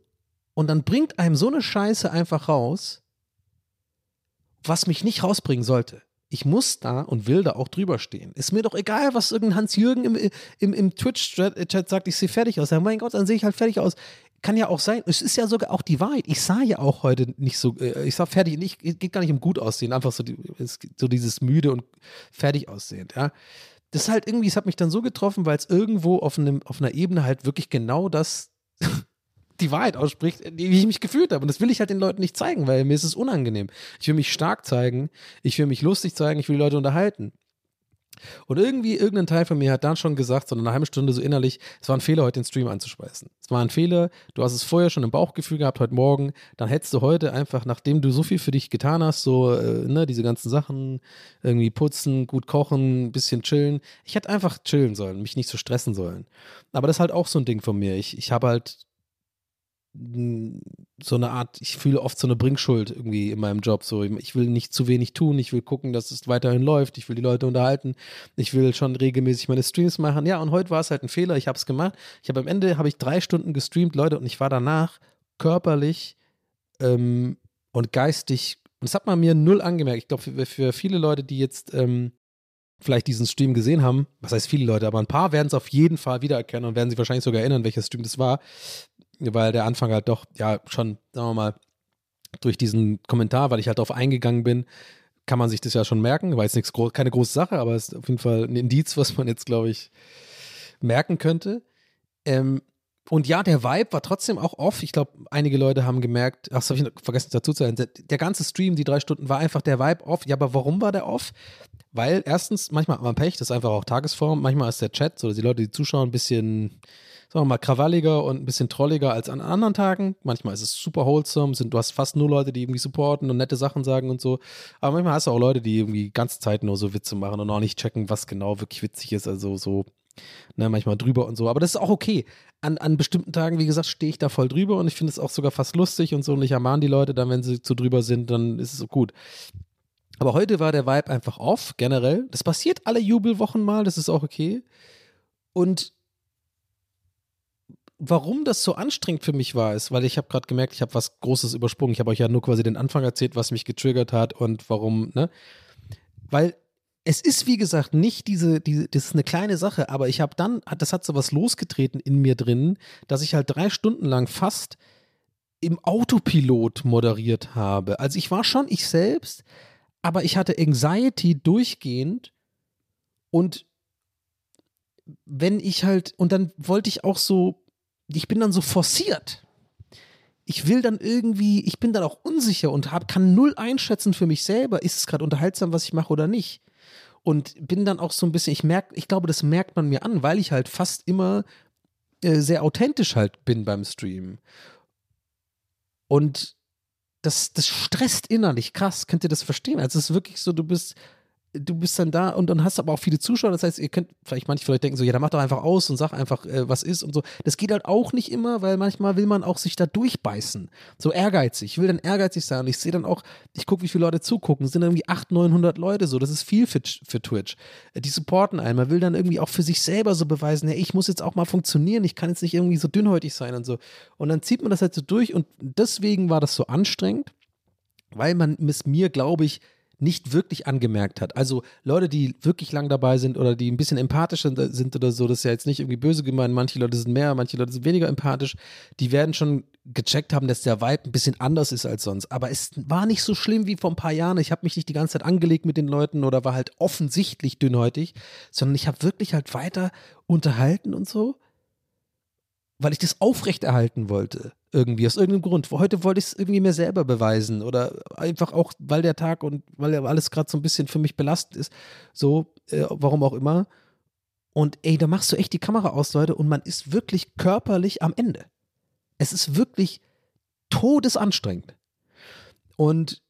und dann bringt einem so eine Scheiße einfach raus was mich nicht rausbringen sollte. Ich muss da und will da auch drüber stehen. Ist mir doch egal, was irgendein Hans-Jürgen im, im, im Twitch-Chat sagt, ich sehe fertig aus. Ja, mein Gott, dann sehe ich halt fertig aus. Kann ja auch sein. Es ist ja sogar auch die Wahrheit. Ich sah ja auch heute nicht so, äh, ich sah fertig, nicht, geht gar nicht um gut aussehen, einfach so, so dieses müde und fertig aussehen, ja. Das ist halt irgendwie, es hat mich dann so getroffen, weil es irgendwo auf, einem, auf einer Ebene halt wirklich genau das die Wahrheit ausspricht, wie ich mich gefühlt habe. Und das will ich halt den Leuten nicht zeigen, weil mir ist es unangenehm. Ich will mich stark zeigen, ich will mich lustig zeigen, ich will die Leute unterhalten. Und irgendwie, irgendein Teil von mir hat dann schon gesagt, so eine halbe Stunde so innerlich, es war ein Fehler, heute den Stream anzuspeisen. Es war ein Fehler, du hast es vorher schon im Bauchgefühl gehabt, heute Morgen, dann hättest du heute einfach, nachdem du so viel für dich getan hast, so, äh, ne, diese ganzen Sachen, irgendwie putzen, gut kochen, bisschen chillen. Ich hätte einfach chillen sollen, mich nicht so stressen sollen. Aber das ist halt auch so ein Ding von mir. Ich, ich habe halt so eine Art, ich fühle oft so eine Bringschuld irgendwie in meinem Job. So, ich will nicht zu wenig tun, ich will gucken, dass es weiterhin läuft, ich will die Leute unterhalten, ich will schon regelmäßig meine Streams machen. Ja, und heute war es halt ein Fehler, ich habe es gemacht. Ich habe am Ende habe ich drei Stunden gestreamt, Leute, und ich war danach körperlich ähm, und geistig, und das hat man mir null angemerkt. Ich glaube, für, für, viele Leute, die jetzt ähm, vielleicht diesen Stream gesehen haben, was heißt viele Leute, aber ein paar werden es auf jeden Fall wiedererkennen und werden sich wahrscheinlich sogar erinnern, welcher Stream das war weil der Anfang halt doch, ja, schon, sagen wir mal, durch diesen Kommentar, weil ich halt darauf eingegangen bin, kann man sich das ja schon merken. War jetzt nichts, keine große Sache, aber es ist auf jeden Fall ein Indiz, was man jetzt, glaube ich, merken könnte. Ähm, Und ja, der Vibe war trotzdem auch off. Ich glaube, einige Leute haben gemerkt, ach, das habe ich vergessen dazu zu sagen, der, der ganze Stream, die drei Stunden, war einfach der Vibe off. Ja, aber warum war der off? Weil erstens, manchmal hat man Pech, das ist einfach auch Tagesform. Manchmal ist der Chat oder die Leute, die zuschauen, ein bisschen, sagen wir mal, krawalliger und ein bisschen trolliger als an anderen Tagen. Manchmal ist es super wholesome, sind, du hast fast nur Leute, die irgendwie supporten und nette Sachen sagen und so. Aber manchmal hast du auch Leute, die irgendwie die ganze Zeit nur so Witze machen und auch nicht checken, was genau wirklich witzig ist. Also so, ne, manchmal drüber und so. Aber das ist auch okay. An, an bestimmten Tagen, wie gesagt, stehe ich da voll drüber und ich finde es auch sogar fast lustig und so. Und ich ermahne die Leute dann, wenn sie zu drüber sind, dann ist es gut. Aber heute war der Vibe einfach off, generell. Das passiert alle Jubelwochen mal, das ist auch okay. Und warum das so anstrengend für mich war, ist, weil ich habe gerade gemerkt, ich habe was Großes übersprungen. Ich habe euch ja nur quasi den Anfang erzählt, was mich getriggert hat und warum, ne? Weil es ist, wie gesagt, nicht diese, diese das ist eine kleine Sache, aber ich habe dann, das hat so was losgetreten in mir drin, dass ich halt drei Stunden lang fast im Autopilot moderiert habe. Also ich war schon ich selbst, aber ich hatte Anxiety durchgehend und wenn ich halt, und dann wollte ich auch so, ich bin dann so forciert. Ich will dann irgendwie, ich bin dann auch unsicher und hab, kann null einschätzen für mich selber, ist es gerade unterhaltsam, was ich mache oder nicht. Und bin dann auch so ein bisschen, ich merke, ich glaube, das merkt man mir an, weil ich halt fast immer äh, sehr authentisch halt bin beim Stream. Und das, das stresst innerlich krass. Könnt ihr das verstehen? Also es ist wirklich so, du bist, du bist dann da und dann hast aber auch viele Zuschauer. Das heißt, ihr könnt vielleicht manche vielleicht denken so, ja, dann mach doch einfach aus und sag einfach, äh, was ist und so. Das geht halt auch nicht immer, weil manchmal will man auch sich da durchbeißen. So ehrgeizig. Ich will dann ehrgeizig sein. Und ich sehe dann auch, ich gucke, wie viele Leute zugucken. Es sind irgendwie 800, 900 Leute so. Das ist viel für, für Twitch. Die supporten einen. Man will dann irgendwie auch für sich selber so beweisen, hey, ich muss jetzt auch mal funktionieren. Ich kann jetzt nicht irgendwie so dünnhäutig sein und so. Und dann zieht man das halt so durch und deswegen war das so anstrengend, weil man es mir, glaube ich, nicht wirklich angemerkt hat. Also Leute, die wirklich lang dabei sind oder die ein bisschen empathisch sind, sind oder so, das ist ja jetzt nicht irgendwie böse gemeint. Manche Leute sind mehr, manche Leute sind weniger empathisch. Die werden schon gecheckt haben, dass der Vibe ein bisschen anders ist als sonst. Aber es war nicht so schlimm wie vor ein paar Jahren. Ich habe mich nicht die ganze Zeit angelegt mit den Leuten oder war halt offensichtlich dünnhäutig, sondern ich habe wirklich halt weiter unterhalten und so weil ich das aufrechterhalten wollte. Irgendwie, aus irgendeinem Grund. Heute wollte ich es irgendwie mir selber beweisen oder einfach auch, weil der Tag und weil alles gerade so ein bisschen für mich belastend ist. So, äh, warum auch immer. Und ey, da machst du echt die Kamera aus, Leute, und man ist wirklich körperlich am Ende. Es ist wirklich todesanstrengend. Und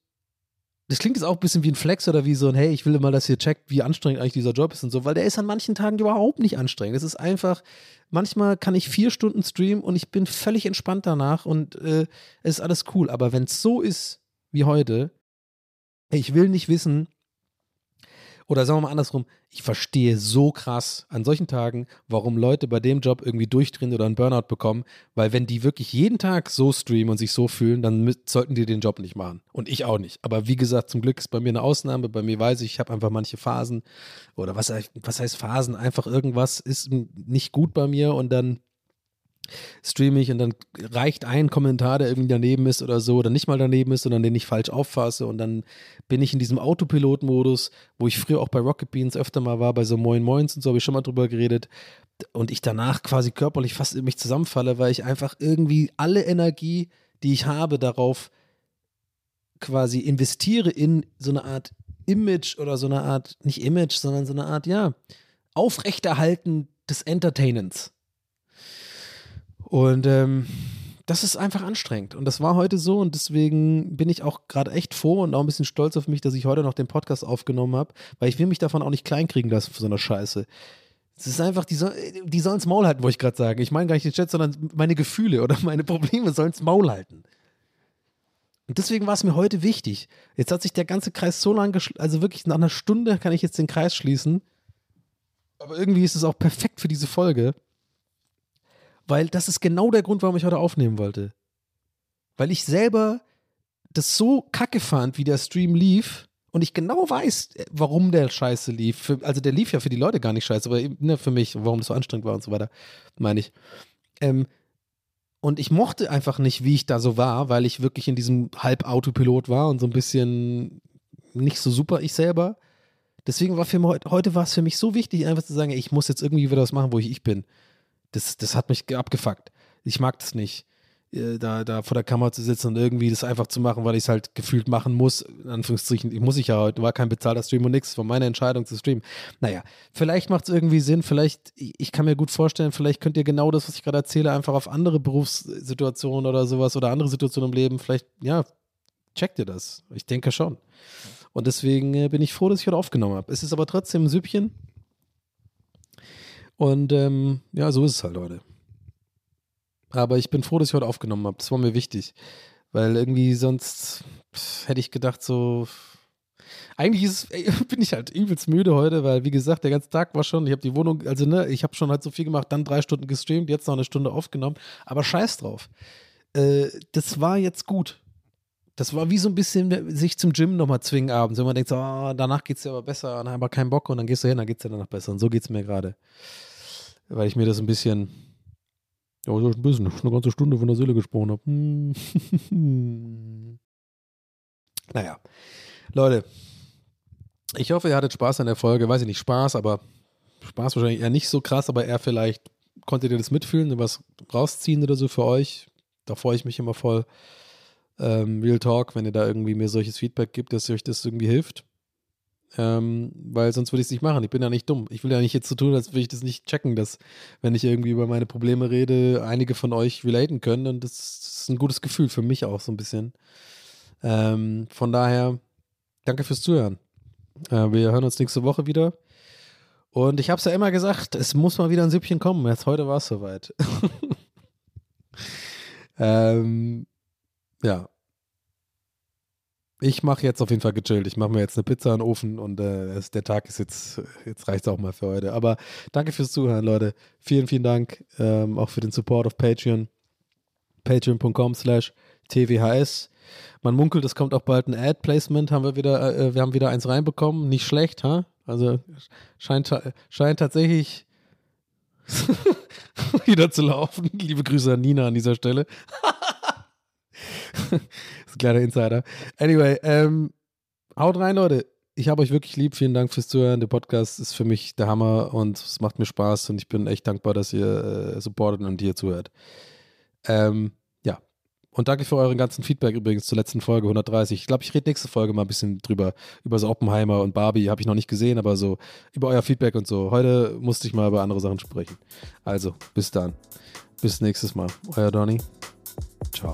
das klingt jetzt auch ein bisschen wie ein Flex oder wie so ein, hey, ich will mal, dass ihr checkt, wie anstrengend eigentlich dieser Job ist und so, weil der ist an manchen Tagen überhaupt nicht anstrengend. Es ist einfach, manchmal kann ich vier Stunden streamen und ich bin völlig entspannt danach und äh, es ist alles cool. Aber wenn es so ist wie heute, ich will nicht wissen, oder sagen wir mal andersrum, ich verstehe so krass an solchen Tagen, warum Leute bei dem Job irgendwie durchdrehen oder einen Burnout bekommen, weil wenn die wirklich jeden Tag so streamen und sich so fühlen, dann sollten die den Job nicht machen. Und ich auch nicht. Aber wie gesagt, zum Glück ist bei mir eine Ausnahme. Bei mir weiß ich, ich habe einfach manche Phasen oder was, was heißt Phasen? Einfach irgendwas ist nicht gut bei mir und dann streame ich und dann reicht ein Kommentar, der irgendwie daneben ist oder so, oder nicht mal daneben ist, sondern den ich falsch auffasse und dann bin ich in diesem Autopilot-Modus, wo ich früher auch bei Rocket Beans öfter mal war, bei so Moin Moins und so habe ich schon mal drüber geredet und ich danach quasi körperlich fast in mich zusammenfalle, weil ich einfach irgendwie alle Energie, die ich habe, darauf quasi investiere in so eine Art Image oder so eine Art, nicht Image, sondern so eine Art, ja, Aufrechterhalten des Entertainens. Und ähm, das ist einfach anstrengend. Und das war heute so und deswegen bin ich auch gerade echt froh und auch ein bisschen stolz auf mich, dass ich heute noch den Podcast aufgenommen habe, weil ich will mich davon auch nicht kleinkriegen lassen für so eine Scheiße. Es ist einfach, die, soll, die sollen's Maul halten, wollte ich gerade sagen. Ich meine gar nicht den Chat, sondern meine Gefühle oder meine Probleme sollen's Maul halten. Und deswegen war es mir heute wichtig. Jetzt hat sich der ganze Kreis so lang also wirklich nach einer Stunde kann ich jetzt den Kreis schließen. Aber irgendwie ist es auch perfekt für diese Folge. Weil das ist genau der Grund, warum ich heute aufnehmen wollte. Weil ich selber das so kacke fand, wie der Stream lief. Und ich genau weiß, warum der scheiße lief. Für, also der lief ja für die Leute gar nicht scheiße, aber ne, für mich, warum das so anstrengend war und so weiter, meine ich. Ähm, und ich mochte einfach nicht, wie ich da so war, weil ich wirklich in diesem Halb-Autopilot war und so ein bisschen nicht so super ich selber. Deswegen war für mich, heute war es für mich so wichtig, einfach zu sagen, ich muss jetzt irgendwie wieder was machen, wo ich ich bin. Das, das hat mich abgefuckt. Ich mag das nicht, äh, da, da vor der Kamera zu sitzen und irgendwie das einfach zu machen, weil ich es halt gefühlt machen muss. In Anführungsstrichen, ich muss ich ja heute, war kein bezahlter Stream und nichts, war meine Entscheidung zu streamen. Naja, vielleicht macht es irgendwie Sinn, vielleicht, ich kann mir gut vorstellen, vielleicht könnt ihr genau das, was ich gerade erzähle, einfach auf andere Berufssituationen oder sowas oder andere Situationen im Leben, vielleicht, ja, checkt ihr das. Ich denke schon. Und deswegen äh, bin ich froh, dass ich heute aufgenommen habe. Es ist aber trotzdem ein Süppchen. Und ähm, ja, so ist es halt heute. Aber ich bin froh, dass ich heute aufgenommen habe. Das war mir wichtig. Weil irgendwie sonst hätte ich gedacht, so. Eigentlich ist, ey, bin ich halt übelst müde heute, weil wie gesagt, der ganze Tag war schon, ich habe die Wohnung, also ne, ich habe schon halt so viel gemacht, dann drei Stunden gestreamt, jetzt noch eine Stunde aufgenommen, aber scheiß drauf. Äh, das war jetzt gut. Das war wie so ein bisschen sich zum Gym nochmal zwingen abends, wenn man denkt, so, oh, danach geht es dir aber besser, dann aber keinen Bock und dann gehst du hin, dann geht es dir danach besser. Und so geht es mir gerade. Weil ich mir das ein bisschen, ja, so ein bisschen, eine ganze Stunde von der Seele gesprochen habe. Hm. naja, Leute, ich hoffe, ihr hattet Spaß an der Folge. Weiß ich nicht, Spaß, aber Spaß wahrscheinlich eher nicht so krass, aber eher vielleicht konntet ihr das mitfühlen, was rausziehen oder so für euch. Da freue ich mich immer voll ähm, Real Talk, wenn ihr da irgendwie mir solches Feedback gibt, dass euch das irgendwie hilft. Ähm, weil sonst würde ich es nicht machen. Ich bin ja nicht dumm. Ich will ja nicht jetzt so tun, als würde ich das nicht checken, dass, wenn ich irgendwie über meine Probleme rede, einige von euch relaten können. Und das ist ein gutes Gefühl für mich auch so ein bisschen. Ähm, von daher, danke fürs Zuhören. Äh, wir hören uns nächste Woche wieder. Und ich habe es ja immer gesagt, es muss mal wieder ein Süppchen kommen. Jetzt heute war es soweit. ähm, ja. Ich mache jetzt auf jeden Fall gechillt. Ich mache mir jetzt eine Pizza in den Ofen und äh, der Tag ist jetzt, jetzt reicht es auch mal für heute. Aber danke fürs Zuhören, Leute. Vielen, vielen Dank ähm, auch für den Support auf Patreon. Patreon.com slash TWHS. Man munkelt, es kommt auch bald ein Ad-Placement, haben wir wieder, äh, wir haben wieder eins reinbekommen. Nicht schlecht, ha? Also scheint, scheint tatsächlich wieder zu laufen. Liebe Grüße an Nina an dieser Stelle. das ist ein kleiner Insider. Anyway, ähm, haut rein, Leute. Ich habe euch wirklich lieb. Vielen Dank fürs Zuhören. Der Podcast ist für mich der Hammer und es macht mir Spaß und ich bin echt dankbar, dass ihr äh, supportet und hier zuhört. Ähm, ja. Und danke für euren ganzen Feedback übrigens zur letzten Folge 130. Ich glaube, ich rede nächste Folge mal ein bisschen drüber, über so Oppenheimer und Barbie. Habe ich noch nicht gesehen, aber so über euer Feedback und so. Heute musste ich mal über andere Sachen sprechen. Also, bis dann. Bis nächstes Mal. Euer Donny. Ciao.